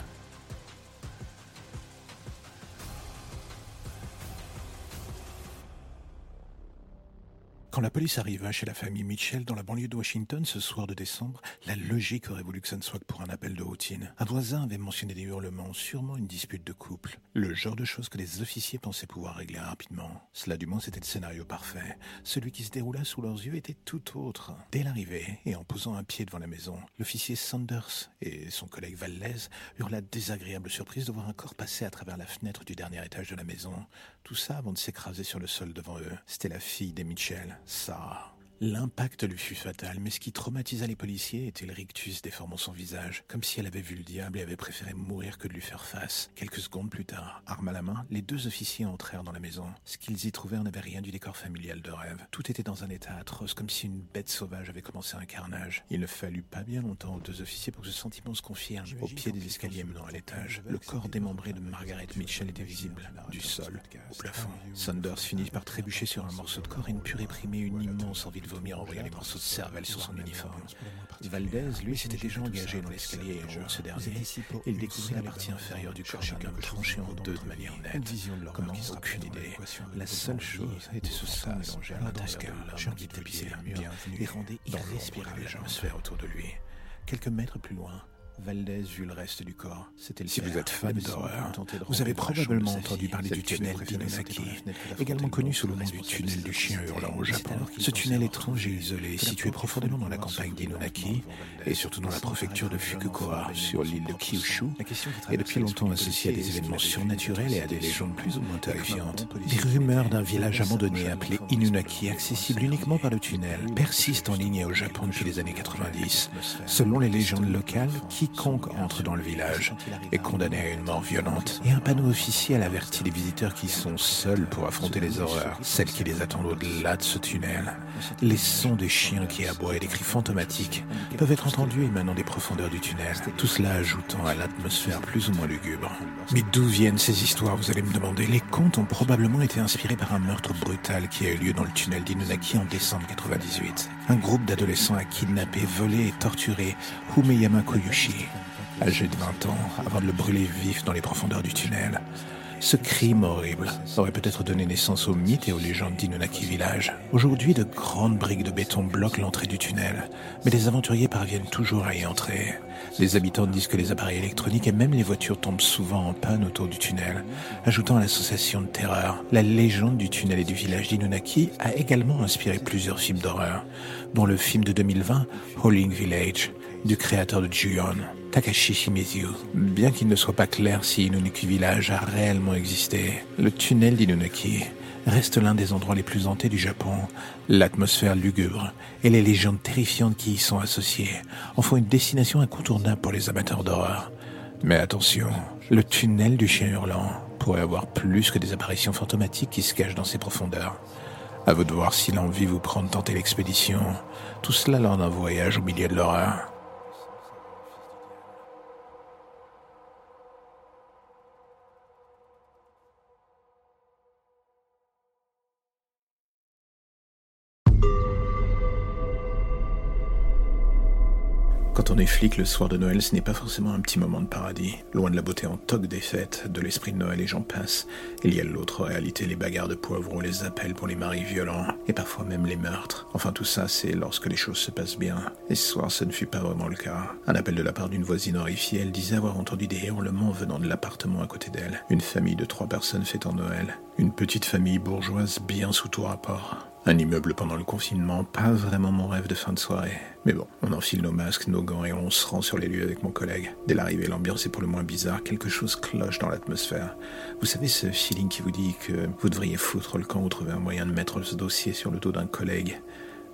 Speaker 1: Quand la police arriva chez la famille Mitchell dans la banlieue de Washington ce soir de décembre, la logique aurait voulu que ça ne soit que pour un appel de routine. Un voisin avait mentionné des hurlements, sûrement une dispute de couple. Le genre de choses que les officiers pensaient pouvoir régler rapidement. Cela du moins c'était le scénario parfait. Celui qui se déroula sous leurs yeux était tout autre. Dès l'arrivée, et en posant un pied devant la maison, l'officier Sanders et son collègue Valdez eurent la désagréable surprise de voir un corps passer à travers la fenêtre du dernier étage de la maison. Tout ça avant de s'écraser sur le sol devant eux. C'était la fille des Mitchell. Ça. L'impact lui fut fatal, mais ce qui traumatisa les policiers était le rictus déformant son visage, comme si elle avait vu le diable et avait préféré mourir que de lui faire face. Quelques secondes plus tard, arme à la main, les deux officiers entrèrent dans la maison. Ce qu'ils y trouvèrent n'avait rien du décor familial de rêve. Tout était dans un état atroce, comme si une bête sauvage avait commencé un carnage. Il ne fallut pas bien longtemps aux deux officiers pour que ce sentiment se confirme. Au pied des escaliers menant à l'étage, le corps démembré de Margaret Mitchell était visible, du sol au plafond. Saunders finit par trébucher sur un morceau de corps et ne put réprimer une immense envie de de vomir en voyant les morceaux de cervelle sur son uniforme. Valdez, lui, s'était déjà engagé dans l'escalier en haut de ce dernier. Il découvrit la partie inférieure du corps homme tranché en deux de manière nette. Comment Aucune idée. La seule chose était ce sang mélangé à l'intérieur de l'homme qui tapissait les murs et rendait irrespirable l'atmosphère autour de lui. Quelques mètres plus loin, Valdez vit le reste du corps. C'était le
Speaker 2: si vous êtes fan d'horreur, vous avez probablement entendu parler du tunnel d'Inonaki, également connu sous le nom du tunnel du chien hurlant au Japon. Ce tunnel étrange et isolé, situé profondément dans la campagne d'Inonaki, et surtout dans la préfecture de Fukuoka, sur l'île de Kyushu, est depuis longtemps associé à des événements surnaturels et à des légendes plus ou moins terrifiantes. Des rumeurs d'un village abandonné appelé Inunaki, accessible uniquement par le tunnel, persistent en ligne au Japon depuis les années 90. Selon les légendes locales, qui quiconque entre dans le village est condamné à une mort violente. Et un panneau officiel avertit les visiteurs qui sont seuls pour affronter les horreurs, celles qui les attendent au-delà de ce tunnel. Les sons des chiens qui aboient et des cris fantomatiques peuvent être entendus émanant des profondeurs du tunnel, tout cela ajoutant à l'atmosphère plus ou moins lugubre. Mais d'où viennent ces histoires, vous allez me demander? Les contes ont probablement été inspirés par un meurtre brutal qui a eu lieu dans le tunnel d'Inunaki en décembre 98. Un groupe d'adolescents a kidnappé, volé et torturé Humeyama Koyushi, âgé de 20 ans, avant de le brûler vif dans les profondeurs du tunnel. Ce crime horrible aurait peut-être donné naissance aux mythes et aux légendes d'Inunaki Village. Aujourd'hui, de grandes briques de béton bloquent l'entrée du tunnel, mais les aventuriers parviennent toujours à y entrer. Les habitants disent que les appareils électroniques et même les voitures tombent souvent en panne autour du tunnel, ajoutant à l'association de terreur. La légende du tunnel et du village d'Inunaki a également inspiré plusieurs films d'horreur, dont le film de 2020, Howling Village, du créateur de Juyon. Takashi Shimizu. Bien qu'il ne soit pas clair si Inunaki Village a réellement existé, le tunnel d'Inunaki reste l'un des endroits les plus hantés du Japon. L'atmosphère lugubre et les légendes terrifiantes qui y sont associées en font une destination incontournable pour les amateurs d'horreur. Mais attention, le tunnel du chien hurlant pourrait avoir plus que des apparitions fantomatiques qui se cachent dans ses profondeurs. À vous de voir si l'envie vous prend de tenter l'expédition. Tout cela lors d'un voyage au milieu de l'horreur.
Speaker 1: Quand on est flic le soir de Noël, ce n'est pas forcément un petit moment de paradis. Loin de la beauté en toque des fêtes, de l'esprit de Noël et j'en passe, il y a l'autre réalité, les bagarres de poivrons, les appels pour les maris violents, et parfois même les meurtres. Enfin tout ça, c'est lorsque les choses se passent bien. Et ce soir, ce ne fut pas vraiment le cas. Un appel de la part d'une voisine horrifiée, elle disait avoir entendu des hurlements venant de l'appartement à côté d'elle. Une famille de trois personnes fêtant Noël. Une petite famille bourgeoise bien sous tout rapport. Un immeuble pendant le confinement, pas vraiment mon rêve de fin de soirée. Mais bon, on enfile nos masques, nos gants et on se rend sur les lieux avec mon collègue. Dès l'arrivée, l'ambiance est pour le moins bizarre, quelque chose cloche dans l'atmosphère. Vous savez ce feeling qui vous dit que vous devriez foutre le camp ou trouver un moyen de mettre ce dossier sur le dos d'un collègue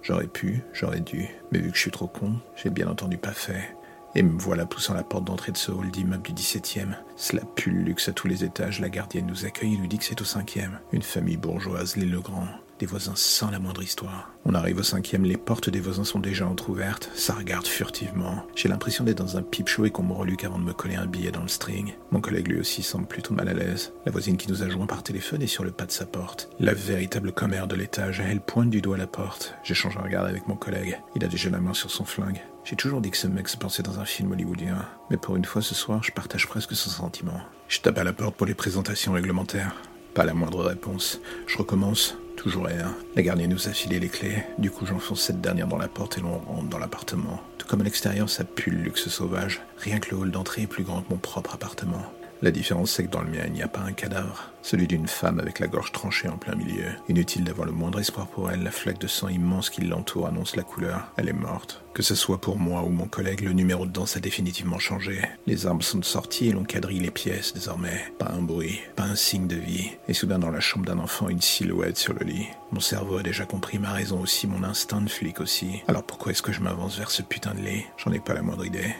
Speaker 1: J'aurais pu, j'aurais dû, mais vu que je suis trop con, j'ai bien entendu pas fait. Et me voilà poussant la porte d'entrée de ce hall d'immeuble du 17e. Cela pue le luxe à tous les étages. La gardienne nous accueille et nous dit que c'est au cinquième. Une famille bourgeoise, les Legrand des voisins sans la moindre histoire. On arrive au cinquième, les portes des voisins sont déjà entrouvertes, ça regarde furtivement. J'ai l'impression d'être dans un pipe show et qu'on me reluque avant de me coller un billet dans le string. Mon collègue lui aussi semble plutôt mal à l'aise. La voisine qui nous a joint par téléphone est sur le pas de sa porte. La véritable commère de l'étage, elle pointe du doigt la porte. J'échange un regard avec mon collègue. Il a déjà la main sur son flingue. J'ai toujours dit que ce mec se pensait dans un film hollywoodien, mais pour une fois ce soir, je partage presque son sentiment. Je tape à la porte pour les présentations réglementaires. Pas la moindre réponse. Je recommence. Toujours rien. La gardienne nous a filé les clés. Du coup, j'enfonce cette dernière dans la porte et l'on rentre dans l'appartement. Tout comme à l'extérieur, ça pue le luxe sauvage. Rien que le hall d'entrée est plus grand que mon propre appartement. La différence, c'est que dans le mien, il n'y a pas un cadavre. Celui d'une femme avec la gorge tranchée en plein milieu. Inutile d'avoir le moindre espoir pour elle, la flaque de sang immense qui l'entoure annonce la couleur. Elle est morte. Que ce soit pour moi ou mon collègue, le numéro de danse a définitivement changé. Les armes sont sorties et l'on quadrille les pièces désormais. Pas un bruit, pas un signe de vie. Et soudain, dans la chambre d'un enfant, une silhouette sur le lit. Mon cerveau a déjà compris ma raison aussi, mon instinct de flic aussi. Alors pourquoi est-ce que je m'avance vers ce putain de lit? J'en ai pas la moindre idée.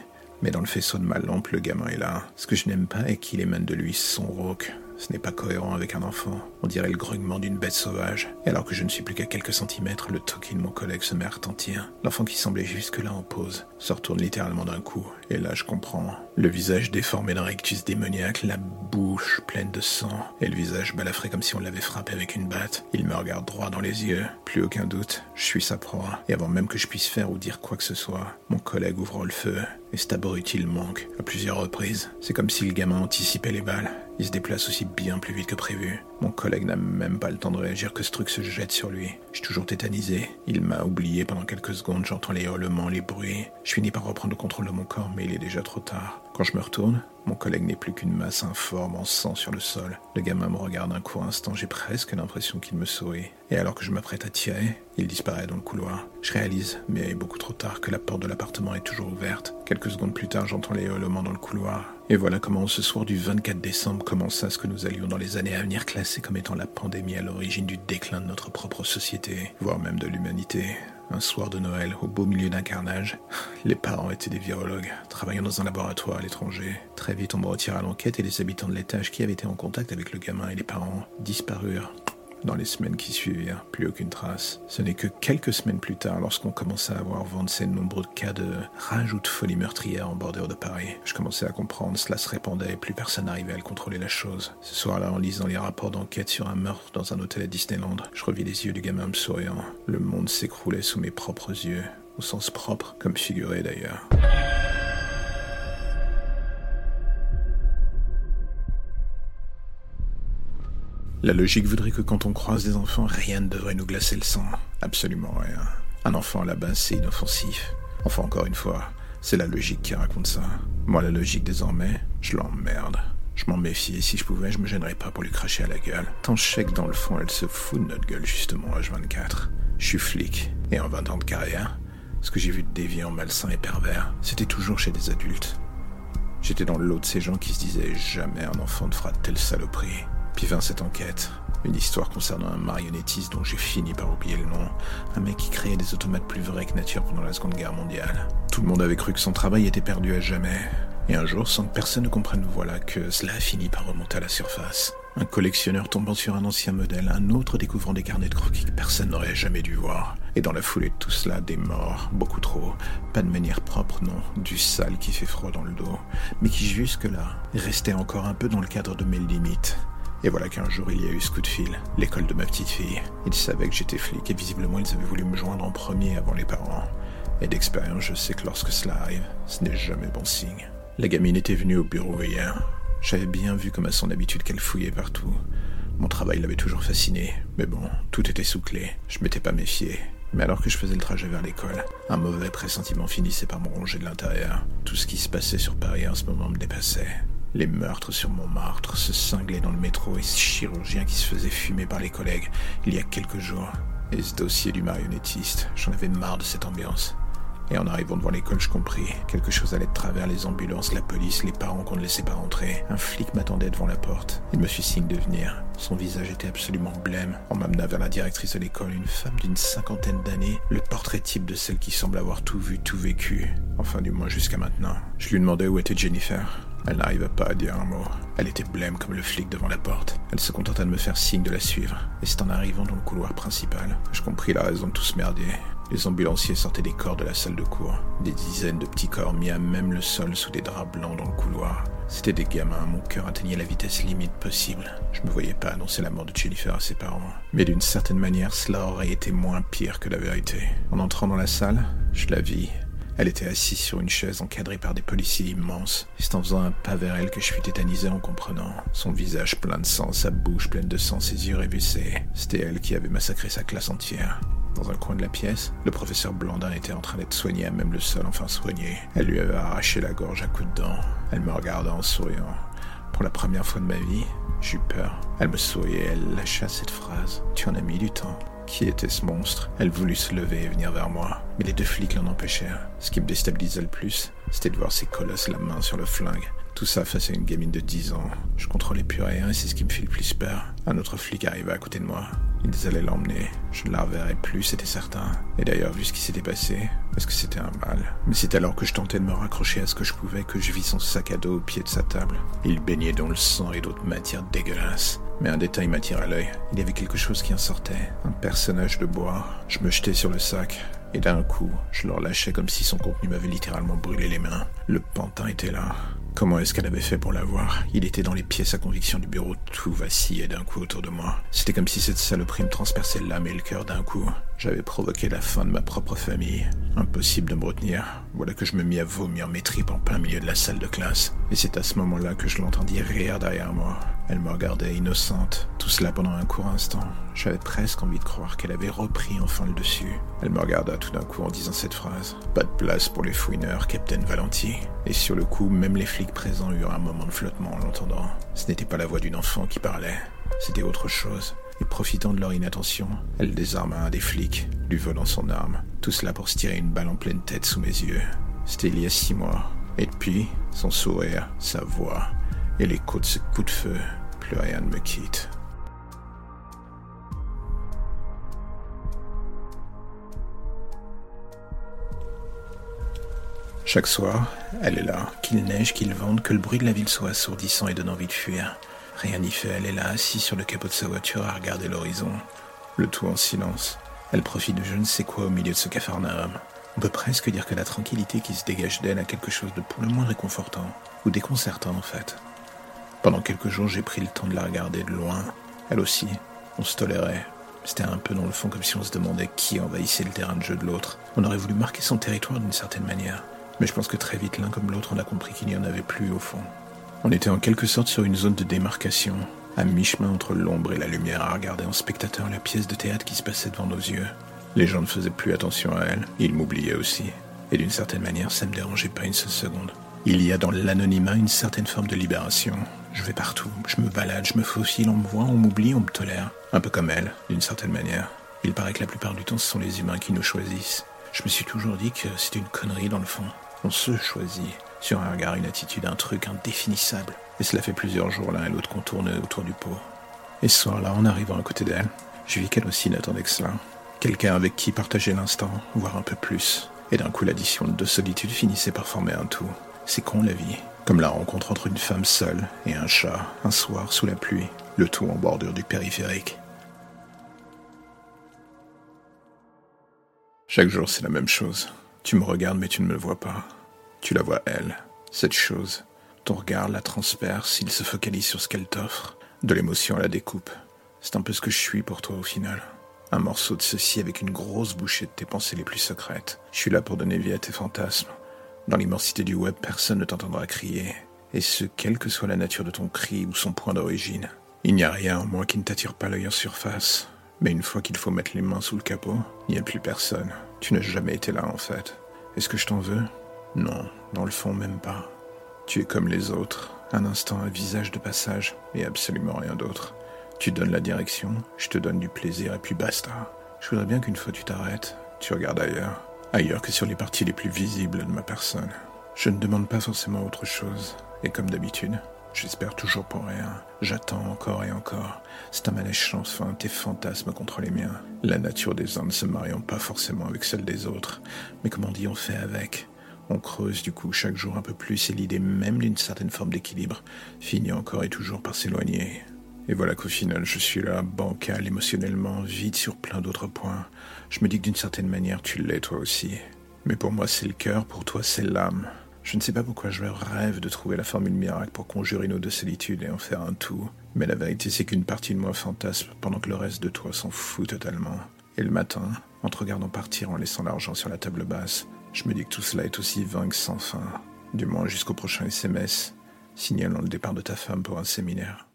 Speaker 1: Mais dans le faisceau de ma lampe, le gamin est là. Ce que je n'aime pas est qu'il émane de lui son rauque, Ce n'est pas cohérent avec un enfant. On dirait le grognement d'une bête sauvage. Et alors que je ne suis plus qu'à quelques centimètres, le toki de mon collègue se met à retentir. L'enfant qui semblait jusque-là en pause se retourne littéralement d'un coup. Et là, je comprends. Le visage déformé d'un rectus démoniaque, la bouche pleine de sang, et le visage balafré comme si on l'avait frappé avec une batte. Il me regarde droit dans les yeux. Plus aucun doute, je suis sa proie. Et avant même que je puisse faire ou dire quoi que ce soit, mon collègue ouvre le feu et cet abruti manque à plusieurs reprises. C'est comme si le gamin anticipait les balles. Il se déplace aussi bien plus vite que prévu. Mon collègue n'a même pas le temps de réagir que ce truc se jette sur lui. Je suis toujours tétanisé. Il m'a oublié pendant quelques secondes, j'entends les hurlements, les bruits. Je finis par reprendre le contrôle de mon corps, mais il est déjà trop tard. Quand je me retourne, mon collègue n'est plus qu'une masse informe en sang sur le sol. Le gamin me regarde un court instant, j'ai presque l'impression qu'il me sourit. Et alors que je m'apprête à tirer, il disparaît dans le couloir. Je réalise, mais beaucoup trop tard, que la porte de l'appartement est toujours ouverte. Quelques secondes plus tard, j'entends les hurlements dans le couloir. Et voilà comment ce soir du 24 décembre commença ce que nous allions dans les années à venir classer comme étant la pandémie à l'origine du déclin de notre propre société, voire même de l'humanité. Un soir de Noël, au beau milieu d'un carnage, les parents étaient des virologues, travaillant dans un laboratoire à l'étranger. Très vite, on me retira l'enquête et les habitants de l'étage qui avaient été en contact avec le gamin et les parents disparurent. Dans les semaines qui suivirent, plus aucune trace. Ce n'est que quelques semaines plus tard, lorsqu'on commença à avoir vent de ces nombreux cas de rage ou de folie meurtrière en bordure de Paris, je commençais à comprendre, cela se répandait et plus personne n'arrivait à le contrôler la chose. Ce soir-là, en lisant les rapports d'enquête sur un meurtre dans un hôtel à Disneyland, je revis les yeux du gamin me souriant. Le monde s'écroulait sous mes propres yeux, au sens propre, comme figuré d'ailleurs. La logique voudrait que quand on croise des enfants, rien ne devrait nous glacer le sang. Absolument rien. Un enfant à la base, c'est inoffensif. Enfin, encore une fois, c'est la logique qui raconte ça. Moi, la logique, désormais, je l'emmerde. Je m'en méfie et si je pouvais, je me gênerais pas pour lui cracher à la gueule. Tant je sais que dans le fond, elle se fout de notre gueule, justement, H24. Je suis flic, et en 20 ans de carrière, ce que j'ai vu de déviant, malsain et pervers, c'était toujours chez des adultes. J'étais dans le lot de ces gens qui se disaient jamais un enfant ne fera telle saloperie. Puis vint cette enquête. Une histoire concernant un marionnettiste dont j'ai fini par oublier le nom. Un mec qui créait des automates plus vrais que nature pendant la Seconde Guerre mondiale. Tout le monde avait cru que son travail était perdu à jamais. Et un jour, sans que personne ne comprenne, voilà que cela a fini par remonter à la surface. Un collectionneur tombant sur un ancien modèle, un autre découvrant des carnets de croquis que personne n'aurait jamais dû voir. Et dans la foulée de tout cela, des morts, beaucoup trop. Pas de manière propre, non, du sale qui fait froid dans le dos, mais qui jusque-là restait encore un peu dans le cadre de mes limites. Et voilà qu'un jour il y a eu ce coup de fil, l'école de ma petite fille. Ils savaient que j'étais flic et visiblement ils avaient voulu me joindre en premier avant les parents. Et d'expérience, je sais que lorsque cela arrive, ce n'est jamais bon signe. La gamine était venue au bureau hier. J'avais bien vu comme à son habitude qu'elle fouillait partout. Mon travail l'avait toujours fasciné, mais bon, tout était sous clé. Je m'étais pas méfié. Mais alors que je faisais le trajet vers l'école, un mauvais pressentiment finissait par me ronger de l'intérieur. Tout ce qui se passait sur Paris en ce moment me dépassait. Les meurtres sur Montmartre, ce cinglé dans le métro et ce chirurgien qui se faisait fumer par les collègues il y a quelques jours. Et ce dossier du marionnettiste, j'en avais marre de cette ambiance. Et en arrivant devant l'école, je compris. Quelque chose allait de travers les ambulances, la police, les parents qu'on ne laissait pas rentrer. Un flic m'attendait devant la porte. Il me fit signe de venir. Son visage était absolument blême. On m'amena vers la directrice de l'école, une femme d'une cinquantaine d'années, le portrait type de celle qui semble avoir tout vu, tout vécu. Enfin, du moins jusqu'à maintenant. Je lui demandais où était Jennifer. Elle n'arriva pas à dire un mot. Elle était blême comme le flic devant la porte. Elle se contenta de me faire signe de la suivre. Et c'est en arrivant dans le couloir principal je compris la raison de tout ce merdier. Les ambulanciers sortaient des corps de la salle de cours. Des dizaines de petits corps mis à même le sol sous des draps blancs dans le couloir. C'était des gamins, mon cœur atteignait la vitesse limite possible. Je me voyais pas annoncer la mort de Jennifer à ses parents. Mais d'une certaine manière, cela aurait été moins pire que la vérité. En entrant dans la salle, je la vis, elle était assise sur une chaise encadrée par des policiers immenses. C'est en faisant un pas vers elle que je fus tétanisé en comprenant. Son visage plein de sang, sa bouche pleine de sang, ses yeux révulsés. C'était elle qui avait massacré sa classe entière. Dans un coin de la pièce, le professeur Blandin était en train d'être soigné à même le sol, enfin soigné. Elle lui avait arraché la gorge à coups de dents. Elle me regarda en souriant. Pour la première fois de ma vie, j'eus peur. Elle me souriait, elle lâcha cette phrase. Tu en as mis du temps. Qui était ce monstre? Elle voulut se lever et venir vers moi, mais les deux flics l'en empêchèrent. Ce qui me déstabilisa le plus, c'était de voir ces colosses la main sur le flingue, Tout ça face à une gamine de 10 ans. Je contrôlais plus rien et c'est ce qui me fait le plus peur. Un autre flic arrivait à côté de moi. Ils allaient l'emmener. Je ne la reverrai plus, c'était certain. Et d'ailleurs, vu ce qui s'était passé, est-ce que c'était un mal Mais c'est alors que je tentais de me raccrocher à ce que je pouvais que je vis son sac à dos au pied de sa table. Il baignait dans le sang et d'autres matières dégueulasses. Mais un détail m'attira l'œil. Il y avait quelque chose qui en sortait. Un personnage de bois. Je me jetais sur le sac. Et d'un coup, je le relâchais comme si son contenu m'avait littéralement brûlé les mains. Le pantin était là. Comment est-ce qu'elle avait fait pour l'avoir? Il était dans les pièces à conviction du bureau, tout vacillait d'un coup autour de moi. C'était comme si cette saloperie me transperçait l'âme et le cœur d'un coup. J'avais provoqué la fin de ma propre famille. Impossible de me retenir. Voilà que je me mis à vomir mes tripes en plein milieu de la salle de classe. Et c'est à ce moment-là que je l'entendis rire derrière moi. Elle me regardait innocente, tout cela pendant un court instant. J'avais presque envie de croire qu'elle avait repris enfin le dessus. Elle me regarda tout d'un coup en disant cette phrase. Pas de place pour les fouineurs, Captain Valenti. Et sur le coup, même les flics présents eurent un moment de flottement en l'entendant. Ce n'était pas la voix d'une enfant qui parlait, c'était autre chose. Et profitant de leur inattention, elle désarma un des flics, lui volant son arme. Tout cela pour se tirer une balle en pleine tête sous mes yeux. C'était il y a six mois. Et depuis, son sourire, sa voix, et l'écho de ce coup de feu, plus rien ne me quitte. Chaque soir, elle est là, qu'il neige, qu'il vente, que le bruit de la ville soit assourdissant et donne envie de fuir. Rien n'y fait, elle est là, assise sur le capot de sa voiture à regarder l'horizon. Le tout en silence. Elle profite de je ne sais quoi au milieu de ce cafarnaum. On peut presque dire que la tranquillité qui se dégage d'elle a quelque chose de pour le moins réconfortant, ou déconcertant en fait. Pendant quelques jours, j'ai pris le temps de la regarder de loin. Elle aussi. On se tolérait. C'était un peu dans le fond comme si on se demandait qui envahissait le terrain de jeu de l'autre. On aurait voulu marquer son territoire d'une certaine manière. Mais je pense que très vite, l'un comme l'autre, on a compris qu'il n'y en avait plus au fond. On était en quelque sorte sur une zone de démarcation, à mi-chemin entre l'ombre et la lumière, à regarder en spectateur la pièce de théâtre qui se passait devant nos yeux. Les gens ne faisaient plus attention à elle, ils m'oubliaient aussi. Et d'une certaine manière, ça ne me dérangeait pas une seule seconde. Il y a dans l'anonymat une certaine forme de libération. Je vais partout, je me balade, je me faufile, on me voit, on m'oublie, on me tolère. Un peu comme elle, d'une certaine manière. Il paraît que la plupart du temps, ce sont les humains qui nous choisissent. Je me suis toujours dit que c'était une connerie dans le fond. On se choisit. Sur un regard, une attitude, un truc indéfinissable. Et cela fait plusieurs jours l'un et l'autre qu'on tourne autour du pot. Et ce soir-là, en arrivant à côté d'elle, je vis qu'elle aussi n'attendait que cela. Quelqu'un avec qui partager l'instant, voire un peu plus. Et d'un coup, l'addition de deux solitudes finissait par former un tout. C'est con la vie. Comme la rencontre entre une femme seule et un chat, un soir sous la pluie, le tout en bordure du périphérique. Chaque jour, c'est la même chose. Tu me regardes, mais tu ne me vois pas. Tu la vois, elle, cette chose. Ton regard la transperce, il se focalise sur ce qu'elle t'offre. De l'émotion à la découpe. C'est un peu ce que je suis pour toi au final. Un morceau de ceci avec une grosse bouchée de tes pensées les plus secrètes. Je suis là pour donner vie à tes fantasmes. Dans l'immensité du web, personne ne t'entendra crier, et ce, quelle que soit la nature de ton cri ou son point d'origine. Il n'y a rien en moi qui ne t'attire pas l'œil en surface, mais une fois qu'il faut mettre les mains sous le capot, il n'y a plus personne. Tu n'as jamais été là en fait. Est-ce que je t'en veux? Non, dans le fond même pas. Tu es comme les autres, un instant un visage de passage et absolument rien d'autre. Tu donnes la direction, je te donne du plaisir et puis basta. Je voudrais bien qu'une fois tu t'arrêtes, tu regardes ailleurs ailleurs que sur les parties les plus visibles de ma personne. Je ne demande pas forcément autre chose, et comme d'habitude, j'espère toujours pour rien. J'attends encore et encore. C'est un manège fin, tes fantasmes contre les miens. La nature des uns ne se mariant pas forcément avec celle des autres, mais comme on dit, on fait avec? On creuse du coup chaque jour un peu plus et l'idée même d'une certaine forme d'équilibre finit encore et toujours par s'éloigner. Et voilà qu'au final, je suis là, bancal, émotionnellement, vide sur plein d'autres points. Je me dis que d'une certaine manière, tu l'es toi aussi. Mais pour moi, c'est le cœur, pour toi, c'est l'âme. Je ne sais pas pourquoi je rêve de trouver la formule miracle pour conjurer nos deux solitudes et en faire un tout. Mais la vérité, c'est qu'une partie de moi fantasme pendant que le reste de toi s'en fout totalement. Et le matin, en te regardant partir en laissant l'argent sur la table basse, je me dis que tout cela est aussi vain que sans fin. Du moins jusqu'au prochain SMS, signalant le départ de ta femme pour un séminaire.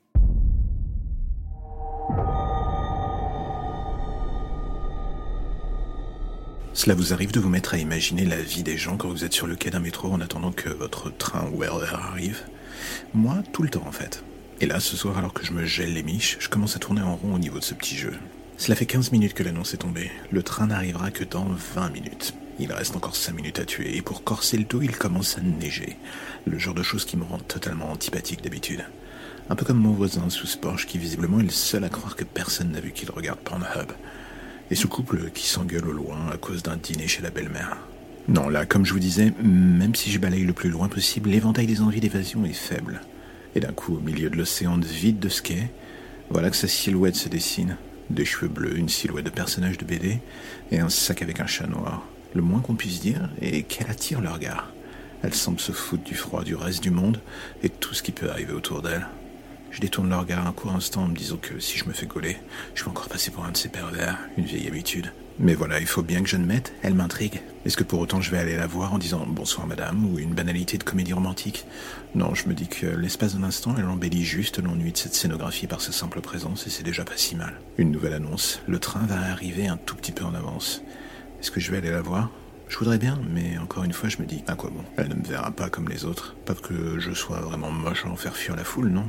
Speaker 1: Cela vous arrive de vous mettre à imaginer la vie des gens quand vous êtes sur le quai d'un métro en attendant que votre train ou RER arrive? Moi, tout le temps en fait. Et là, ce soir, alors que je me gèle les miches, je commence à tourner en rond au niveau de ce petit jeu. Cela fait 15 minutes que l'annonce est tombée. Le train n'arrivera que dans 20 minutes. Il reste encore cinq minutes à tuer, et pour corser le tout, il commence à neiger. Le genre de choses qui me rend totalement antipathique d'habitude. Un peu comme mon voisin sous ce Porsche qui visiblement est le seul à croire que personne n'a vu qu'il regarde Pornhub. Et ce couple qui s'engueule au loin à cause d'un dîner chez la belle-mère. Non, là, comme je vous disais, même si je balaye le plus loin possible, l'éventail des envies d'évasion est faible. Et d'un coup, au milieu de l'océan vide de ce quai, voilà que sa silhouette se dessine. Des cheveux bleus, une silhouette de personnage de BD, et un sac avec un chat noir. Le moins qu'on puisse dire est qu'elle attire le regard. Elle semble se foutre du froid du reste du monde et tout ce qui peut arriver autour d'elle. Je détourne le regard un court instant en me disant que si je me fais gauler, je vais encore passer pour un de ces pervers, une vieille habitude. Mais voilà, il faut bien que je ne mette, elle m'intrigue. Est-ce que pour autant je vais aller la voir en disant bonsoir madame ou une banalité de comédie romantique? Non, je me dis que l'espace d'un instant, elle embellit juste l'ennui de cette scénographie par sa simple présence et c'est déjà pas si mal. Une nouvelle annonce, le train va arriver un tout petit peu en avance. Est-ce que je vais aller la voir? Je voudrais bien, mais encore une fois, je me dis, à quoi bon? Elle ne me verra pas comme les autres. Pas que je sois vraiment moche à en faire fuir la foule, non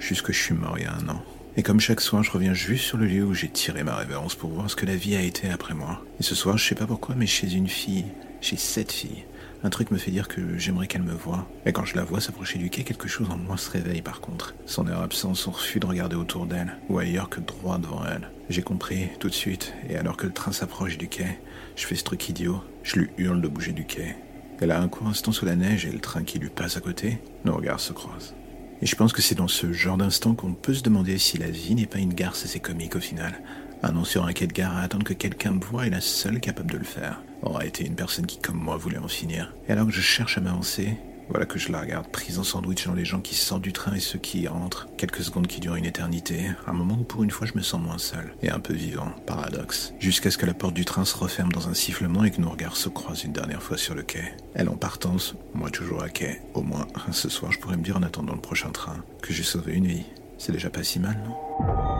Speaker 1: juste que je suis mort il y a un an. Et comme chaque soir, je reviens juste sur le lieu où j'ai tiré ma révérence pour voir ce que la vie a été après moi. Et ce soir, je sais pas pourquoi, mais chez une fille, chez cette fille, un truc me fait dire que j'aimerais qu'elle me voie. Et quand je la vois s'approcher du quai, quelque chose en moi se réveille par contre. Son air absent, son refus de regarder autour d'elle, ou ailleurs que droit devant elle. J'ai compris, tout de suite, et alors que le train s'approche du quai, je fais ce truc idiot, je lui hurle de bouger du quai. Elle a un court instant sous la neige et le train qui lui passe à côté, nos regards se croisent. Et je pense que c'est dans ce genre d'instant qu'on peut se demander si la vie n'est pas une garce assez comique au final. Un nom sur un quai de gare à attendre que quelqu'un me voie est la seule capable de le faire. Aura été une personne qui, comme moi, voulait en finir. Et alors que je cherche à m'avancer, voilà que je la regarde prise en sandwich dans les gens qui sortent du train et ceux qui y rentrent. Quelques secondes qui durent une éternité. Un moment où pour une fois je me sens moins seul. Et un peu vivant. Paradoxe. Jusqu'à ce que la porte du train se referme dans un sifflement et que nos regards se croisent une dernière fois sur le quai. Elle en partance, moi toujours à quai. Au moins, ce soir je pourrais me dire en attendant le prochain train que j'ai sauvé une vie. C'est déjà pas si mal, non?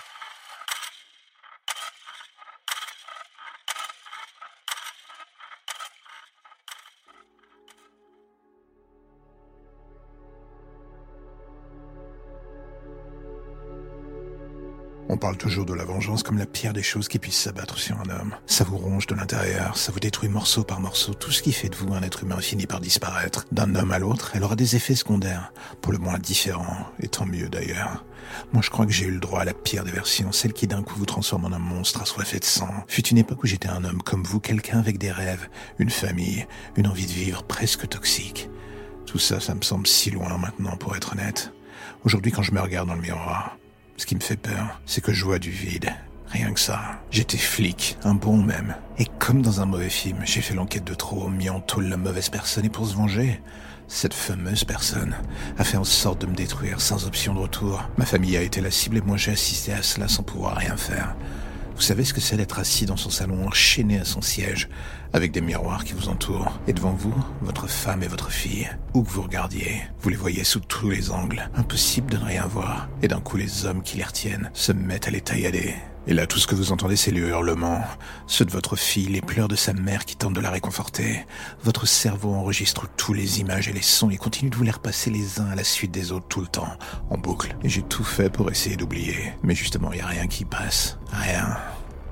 Speaker 1: Parle toujours de la vengeance comme la pire des choses qui puissent s'abattre sur un homme. Ça vous ronge de l'intérieur, ça vous détruit morceau par morceau. Tout ce qui fait de vous un être humain finit par disparaître. D'un homme à l'autre, elle aura des effets secondaires, pour le moins différents, et tant mieux d'ailleurs. Moi, je crois que j'ai eu le droit à la pire des versions, celle qui d'un coup vous transforme en un monstre assoiffé de sang. Fut une époque où j'étais un homme comme vous, quelqu'un avec des rêves, une famille, une envie de vivre presque toxique. Tout ça, ça me semble si loin maintenant, pour être honnête. Aujourd'hui, quand je me regarde dans le miroir, ce qui me fait peur, c'est que je vois du vide. Rien que ça. J'étais flic, un bon même. Et comme dans un mauvais film, j'ai fait l'enquête de trop, mis en tôle la mauvaise personne et pour se venger, cette fameuse personne a fait en sorte de me détruire sans option de retour. Ma famille a été la cible et moi j'ai assisté à cela sans pouvoir rien faire. Vous savez ce que c'est d'être assis dans son salon, enchaîné à son siège, avec des miroirs qui vous entourent, et devant vous, votre femme et votre fille. Où que vous regardiez, vous les voyez sous tous les angles. Impossible de ne rien voir. Et d'un coup, les hommes qui les retiennent se mettent à les taillader. Et là, tout ce que vous entendez, c'est les hurlements, ceux de votre fille, les pleurs de sa mère qui tente de la réconforter. Votre cerveau enregistre tous les images et les sons et continue de vous les repasser les uns à la suite des autres tout le temps, en boucle. Et j'ai tout fait pour essayer d'oublier. Mais justement, il n'y a rien qui passe. Rien.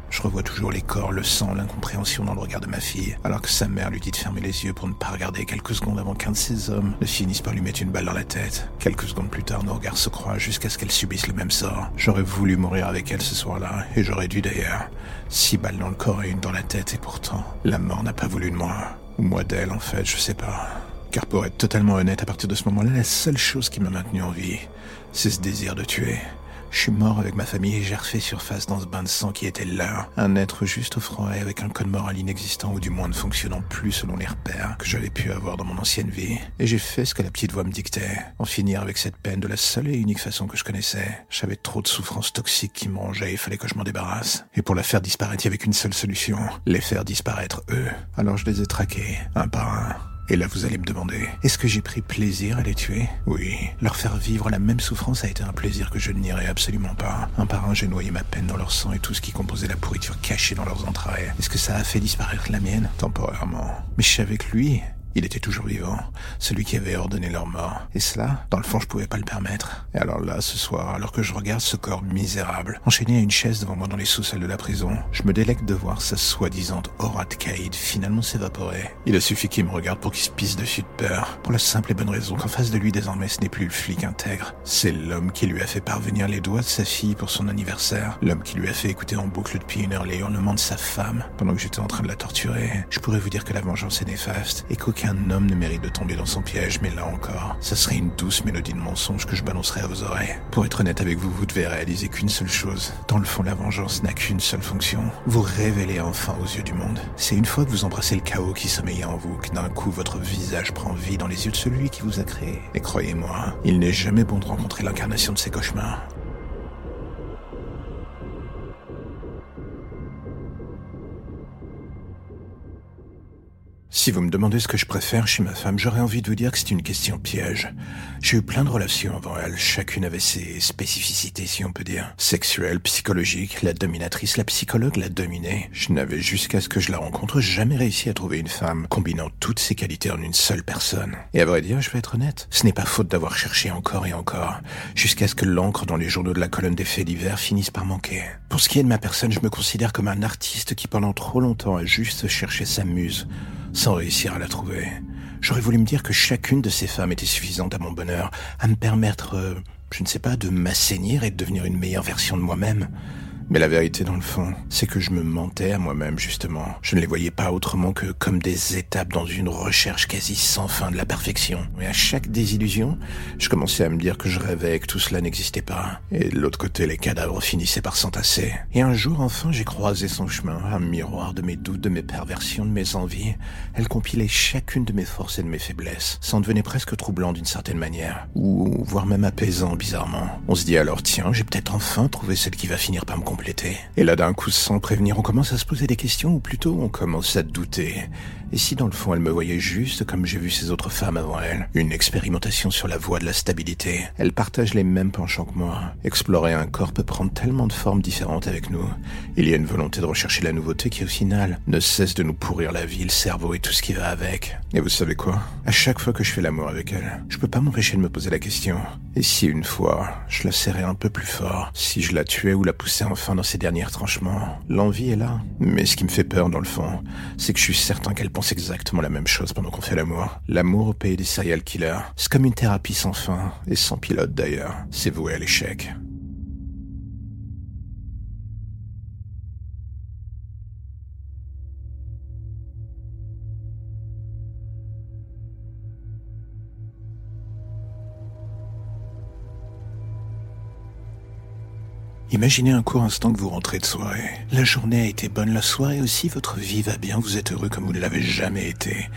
Speaker 1: Je revois toujours les corps, le sang, l'incompréhension dans le regard de ma fille, alors que sa mère lui dit de fermer les yeux pour ne pas regarder quelques secondes avant qu'un de ces hommes ne finisse par lui mettre une balle dans la tête. Quelques secondes plus tard, nos regards se croisent jusqu'à ce qu'elle subisse le même sort. J'aurais voulu mourir avec elle ce soir-là, et j'aurais dû d'ailleurs. Six balles dans le corps et une dans la tête, et pourtant, la mort n'a pas voulu de moi. Ou moi d'elle, en fait, je sais pas. Car pour être totalement honnête, à partir de ce moment-là, la seule chose qui m'a maintenu en vie, c'est ce désir de tuer. Je suis mort avec ma famille et j'ai refait surface dans ce bain de sang qui était là. Un être juste au froid avec un code moral inexistant ou du moins ne fonctionnant plus selon les repères que j'avais pu avoir dans mon ancienne vie. Et j'ai fait ce que la petite voix me dictait. En finir avec cette peine de la seule et unique façon que je connaissais. J'avais trop de souffrances toxiques qui me rongeaient et il fallait que je m'en débarrasse. Et pour la faire disparaître, il y avait qu'une seule solution. Les faire disparaître eux. Alors je les ai traqués, un par un Et là, vous allez me demander, est-ce que j'ai pris plaisir à les tuer? Oui. Leur faire vivre la même souffrance a été un plaisir que je ne nierai absolument pas. Un par un, j'ai noyé ma peine dans leur sang et tout ce qui composait la pourriture cachée dans leurs entrailles. Est-ce que ça a fait disparaître la mienne? Temporairement. Mais je savais que lui, il était toujours vivant, celui qui avait ordonné leur mort. Et cela, dans le fond, je pouvais pas le permettre. Et alors là, ce soir, alors que je regarde ce corps misérable, enchaîné à une chaise devant moi dans les sous-sols de la prison, je me délecte de voir sa soi-disant aura de caïd finalement s'évaporer. Il a suffi qu'il me regarde pour qu'il se pisse dessus de peur, pour la simple et bonne raison qu'en face de lui désormais ce n'est plus le flic intègre, c'est l'homme qui lui a fait parvenir les doigts de sa fille pour son anniversaire, l'homme qui lui a fait écouter en boucle depuis une heure les hurlements de sa femme pendant que j'étais en train de la torturer. Je pourrais vous dire que la vengeance est néfaste et qu'aucun homme ne mérite de tomber dans son piège, mais là encore, ça serait une douce mélodie de mensonge que je balancerais à vos oreilles. Pour être honnête avec vous, vous devez réaliser qu'une seule chose. Dans le fond, la vengeance n'a qu'une seule fonction. Vous révéler enfin aux yeux du monde. C'est une fois que vous embrassez le chaos qui sommeillait en vous que d'un coup votre visage prend vie dans les yeux de celui qui vous a créé. Et croyez-moi, il n'est jamais bon de rencontrer l'incarnation de ses cauchemars. Si vous me demandez ce que je préfère chez ma femme, j'aurais envie de vous dire que c'est une question piège. J'ai eu plein de relations avant elle, chacune avait ses spécificités, si on peut dire. Sexuelle, psychologique, la dominatrice, la psychologue, la dominée. Je n'avais jusqu'à ce que je la rencontre jamais réussi à trouver une femme combinant toutes ces qualités en une seule personne. Et à vrai dire, je vais être honnête, ce n'est pas faute d'avoir cherché encore et encore, jusqu'à ce que l'encre dans les journaux de la colonne des faits divers finisse par manquer. Pour ce qui est de ma personne, je me considère comme un artiste qui pendant trop longtemps a juste cherché sa muse sans réussir à la trouver. J'aurais voulu me dire que chacune de ces femmes était suffisante à mon bonheur, à me permettre, euh, je ne sais pas, de m'assainir et de devenir une meilleure version de moi-même. Mais la vérité, dans le fond, c'est que je me mentais à moi-même, justement. Je ne les voyais pas autrement que comme des étapes dans une recherche quasi sans fin de la perfection. Mais à chaque désillusion, je commençais à me dire que je rêvais, que tout cela n'existait pas. Et de l'autre côté, les cadavres finissaient par s'entasser. Et un jour, enfin, j'ai croisé son chemin, un miroir de mes doutes, de mes perversions, de mes envies. Elle compilait chacune de mes forces et de mes faiblesses. Ça en devenait presque troublant d'une certaine manière. Ou, voire même apaisant, bizarrement. On se dit alors, tiens, j'ai peut-être enfin trouvé celle qui va finir par me et là, d'un coup, sans prévenir, on commence à se poser des questions, ou plutôt on commence à douter. Et si dans le fond elle me voyait juste comme j'ai vu ces autres femmes avant elle? Une expérimentation sur la voie de la stabilité. Elle partage les mêmes penchants que moi. Explorer un corps peut prendre tellement de formes différentes avec nous. Il y a une volonté de rechercher la nouveauté qui au final ne cesse de nous pourrir la vie, le cerveau et tout ce qui va avec. Et vous savez quoi? À chaque fois que je fais l'amour avec elle, je peux pas m'empêcher de me poser la question. Et si une fois, je la serrais un peu plus fort Si je la tuais ou la poussais enfin? Dans ses derniers tranchements L'envie est là. Mais ce qui me fait peur dans le fond, c'est que je suis certain qu'elle pense exactement la même chose pendant qu'on fait l'amour. L'amour au pays des serial killers, c'est comme une thérapie sans fin, et sans pilote d'ailleurs. C'est voué à l'échec. Imaginez un court instant que vous rentrez de soirée. La journée a été bonne, la soirée aussi, votre vie va bien, vous êtes heureux comme vous ne l'avez jamais été.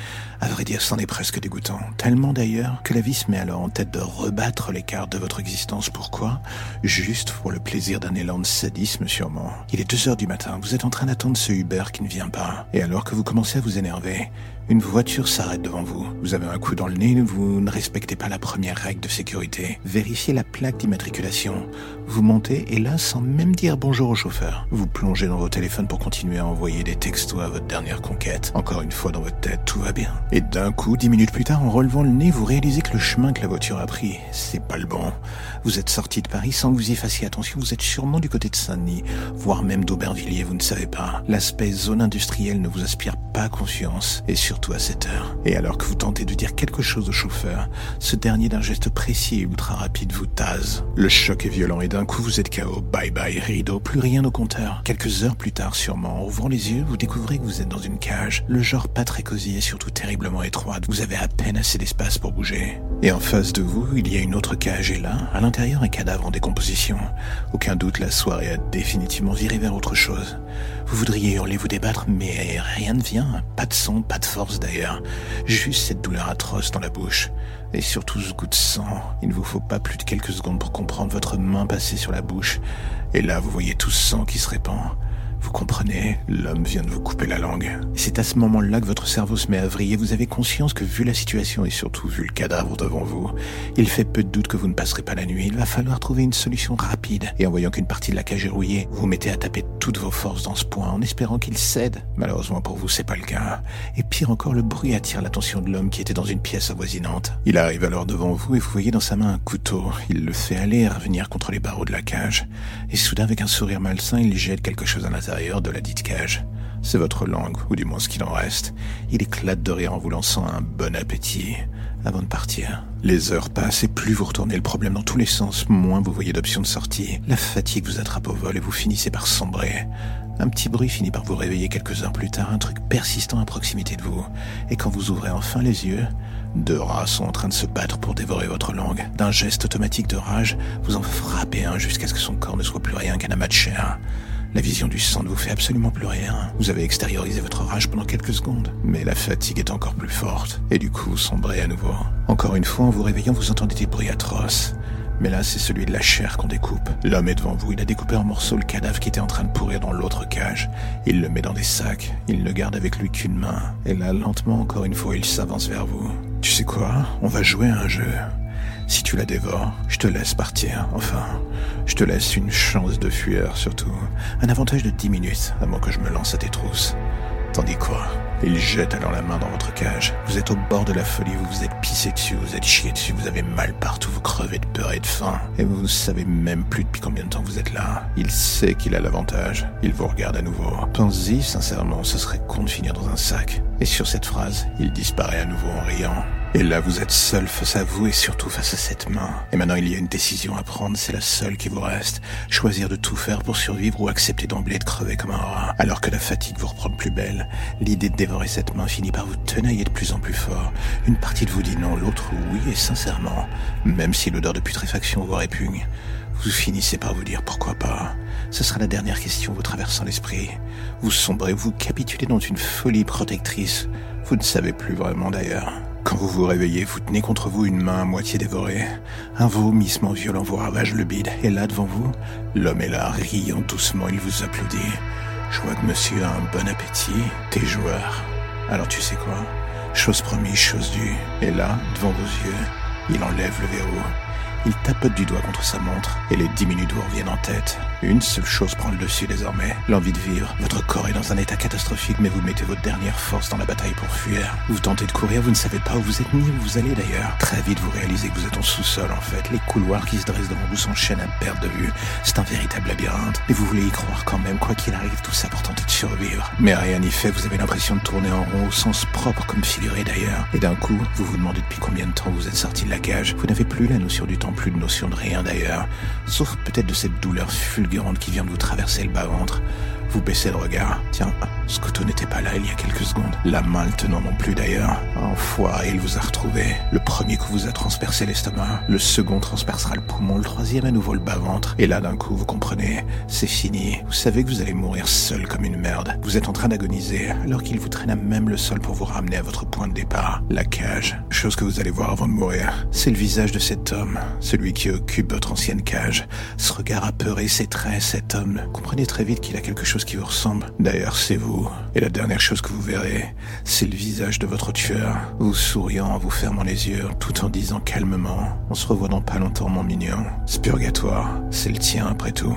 Speaker 1: À vrai dire, c'en est presque dégoûtant. Tellement d'ailleurs que la vie se met alors en tête de rebattre les cartes de votre existence. Pourquoi? Juste pour le plaisir d'un élan de sadisme sûrement. Il est deux heures du matin, vous êtes en train d'attendre ce Uber qui ne vient pas. Et alors que vous commencez à vous énerver, une voiture s'arrête devant vous. Vous avez un coup dans le nez, vous ne respectez pas la première règle de sécurité. Vérifiez la plaque d'immatriculation. Vous montez et là, sans même dire bonjour au chauffeur, vous plongez dans vos téléphones pour continuer à envoyer des textos à votre dernière conquête. Encore une fois dans votre tête, tout va bien. Et d'un coup, dix minutes plus tard, en relevant le nez, vous réalisez que le chemin que la voiture a pris, c'est pas le bon. Vous êtes sorti de Paris sans vous y fassiez attention, vous êtes sûrement du côté de Saint-Denis, voire même d'Aubervilliers, vous ne savez pas. L'aspect zone industrielle ne vous inspire pas confiance. Et surtout à cette heure. Et alors que vous tentez de dire quelque chose au chauffeur, ce dernier d'un geste précis et ultra rapide vous tase. Le choc est violent et d'un coup vous êtes KO. Bye bye rideau, plus rien au compteur. Quelques heures plus tard sûrement, en ouvrant les yeux, vous découvrez que vous êtes dans une cage. Le genre pas très cosy et surtout terriblement étroite. Vous avez à peine assez d'espace pour bouger. Et en face de vous, il y a une autre cage et là, à l'intérieur, un cadavre en décomposition. Aucun doute, la soirée a définitivement viré vers autre chose. Vous voudriez hurler, vous débattre, mais rien ne vient. Pas de son, pas de force d'ailleurs. Juste cette douleur atroce dans la bouche. Et surtout ce goût de sang. Il ne vous faut pas plus de quelques secondes pour comprendre votre main passer sur la bouche. Et là, vous voyez tout ce sang qui se répand. Vous comprenez, l'homme vient de vous couper la langue. C'est à ce moment-là que votre cerveau se met à vriller. Vous avez conscience que vu la situation et surtout vu le cadavre devant vous, il fait peu de doute que vous ne passerez pas la nuit. Il va falloir trouver une solution rapide. Et en voyant qu'une partie de la cage est rouillée, vous mettez à taper toutes vos forces dans ce point en espérant qu'il cède. Malheureusement pour vous, c'est pas le cas. Et pire encore, le bruit attire l'attention de l'homme qui était dans une pièce avoisinante. Il arrive alors devant vous et vous voyez dans sa main un couteau. Il le fait aller et revenir contre les barreaux de la cage. Et soudain, avec un sourire malsain, il jette quelque chose à l'intérieur de la dite cage. C'est votre langue, ou du moins ce qu'il en reste. Il éclate de rire en vous lançant un bon appétit avant de partir. Les heures passent et plus vous retournez le problème dans tous les sens, moins vous voyez d'options de sortie. La fatigue vous attrape au vol et vous finissez par sombrer. Un petit bruit finit par vous réveiller quelques heures plus tard, un truc persistant à proximité de vous. Et quand vous ouvrez enfin les yeux, deux rats sont en train de se battre pour dévorer votre langue. D'un geste automatique de rage, vous en frappez un jusqu'à ce que son corps ne soit plus rien qu'un amas de chair. La vision du sang ne vous fait absolument plus rien. Vous avez extériorisé votre rage pendant quelques secondes, mais la fatigue est encore plus forte, et du coup vous sombrez à nouveau. Encore une fois, en vous réveillant, vous entendez des bruits atroces. Mais là, c'est celui de la chair qu'on découpe. L'homme est devant vous. Il a découpé en morceaux le cadavre qui était en train de pourrir dans l'autre cage. Il le met dans des sacs. Il ne garde avec lui qu'une main. Et là, lentement, encore une fois, il s'avance vers vous. Tu sais quoi? On va jouer à un jeu. Si tu la dévores, je te laisse partir. Enfin, je te laisse une chance de fuir, surtout. Un avantage de 10 minutes avant que je me lance à tes trousses. Tandis quoi? Il jette alors la main dans votre cage. Vous êtes au bord de la folie, vous vous êtes pissé dessus, vous êtes chié dessus, vous avez mal partout, vous crevez de peur et de faim. Et vous ne savez même plus depuis combien de temps vous êtes là. Il sait qu'il a l'avantage. Il vous regarde à nouveau. Pensez-y, sincèrement, ce serait con de finir dans un sac. Et sur cette phrase, il disparaît à nouveau en riant. Et là, vous êtes seul face à vous et surtout face à cette main. Et maintenant, il y a une décision à prendre, c'est la seule qui vous reste. Choisir de tout faire pour survivre ou accepter d'emblée de crever comme un rat. Alors que la fatigue vous reprend plus belle, l'idée de dévorer cette main finit par vous tenailler de plus en plus fort. Une partie de vous dit non, l'autre oui, et sincèrement, même si l'odeur de putréfaction vous répugne, vous finissez par vous dire pourquoi pas. Ce sera la dernière question vous traversant l'esprit. Vous sombrez, vous capitulez dans une folie protectrice. Vous ne savez plus vraiment d'ailleurs. Quand vous vous réveillez, vous tenez contre vous une main à moitié dévorée. Un vomissement violent vous ravage le bide. Et là, devant vous, l'homme est là, riant doucement, il vous applaudit. Je vois que monsieur a un bon appétit. T'es joueur. Alors tu sais quoi? Chose promise, chose due. Et là, devant vos yeux, il enlève le verrou. Il tapote du doigt contre sa montre et les dix minutes vous reviennent en tête. Une seule chose prend le dessus désormais, l'envie de vivre. Votre corps est dans un état catastrophique, mais vous mettez votre dernière force dans la bataille pour fuir. Vous tentez de courir, vous ne savez pas où vous êtes ni où vous allez d'ailleurs. Très vite, vous réalisez que vous êtes en sous-sol en fait. Les couloirs qui se dressent devant vous s'enchaînent à perte de vue. C'est un véritable labyrinthe. Mais vous voulez y croire quand même, quoi qu'il arrive, tout ça pour tenter de survivre. Mais rien n'y fait, vous avez l'impression de tourner en rond au sens propre comme figuré d'ailleurs. Et d'un coup, vous vous demandez depuis combien de temps vous êtes sorti de la cage. Vous n'avez plus la notion du temps plus de notion de rien d'ailleurs, sauf peut-être de cette douleur fulgurante qui vient de vous traverser le bas-ventre. Vous baissez le regard. Tiens, ce couteau n'était pas là il y a quelques secondes. La main le tenant non plus d'ailleurs. Enfoiré, il vous a retrouvé. Le premier coup vous a transpercé l'estomac. Le second transpercera le poumon. Le troisième à nouveau le bas-ventre. Et là d'un coup, vous comprenez, c'est fini. Vous savez que vous allez mourir seul comme une merde. Vous êtes en train d'agoniser alors qu'il vous traîne à même le sol pour vous ramener à votre point de départ. La cage. Chose que vous allez voir avant de mourir. C'est le visage de cet homme. Celui qui occupe votre ancienne cage. Ce regard apeuré, ses traits, cet homme. Comprenez très vite qu'il a quelque chose qui vous ressemble. D'ailleurs, c'est Et la dernière chose que vous verrez, c'est le visage de votre tueur, vous souriant en vous fermant les yeux, tout en disant calmement On se revoit pas longtemps, mon mignon. Ce purgatoire, c'est le tien après tout.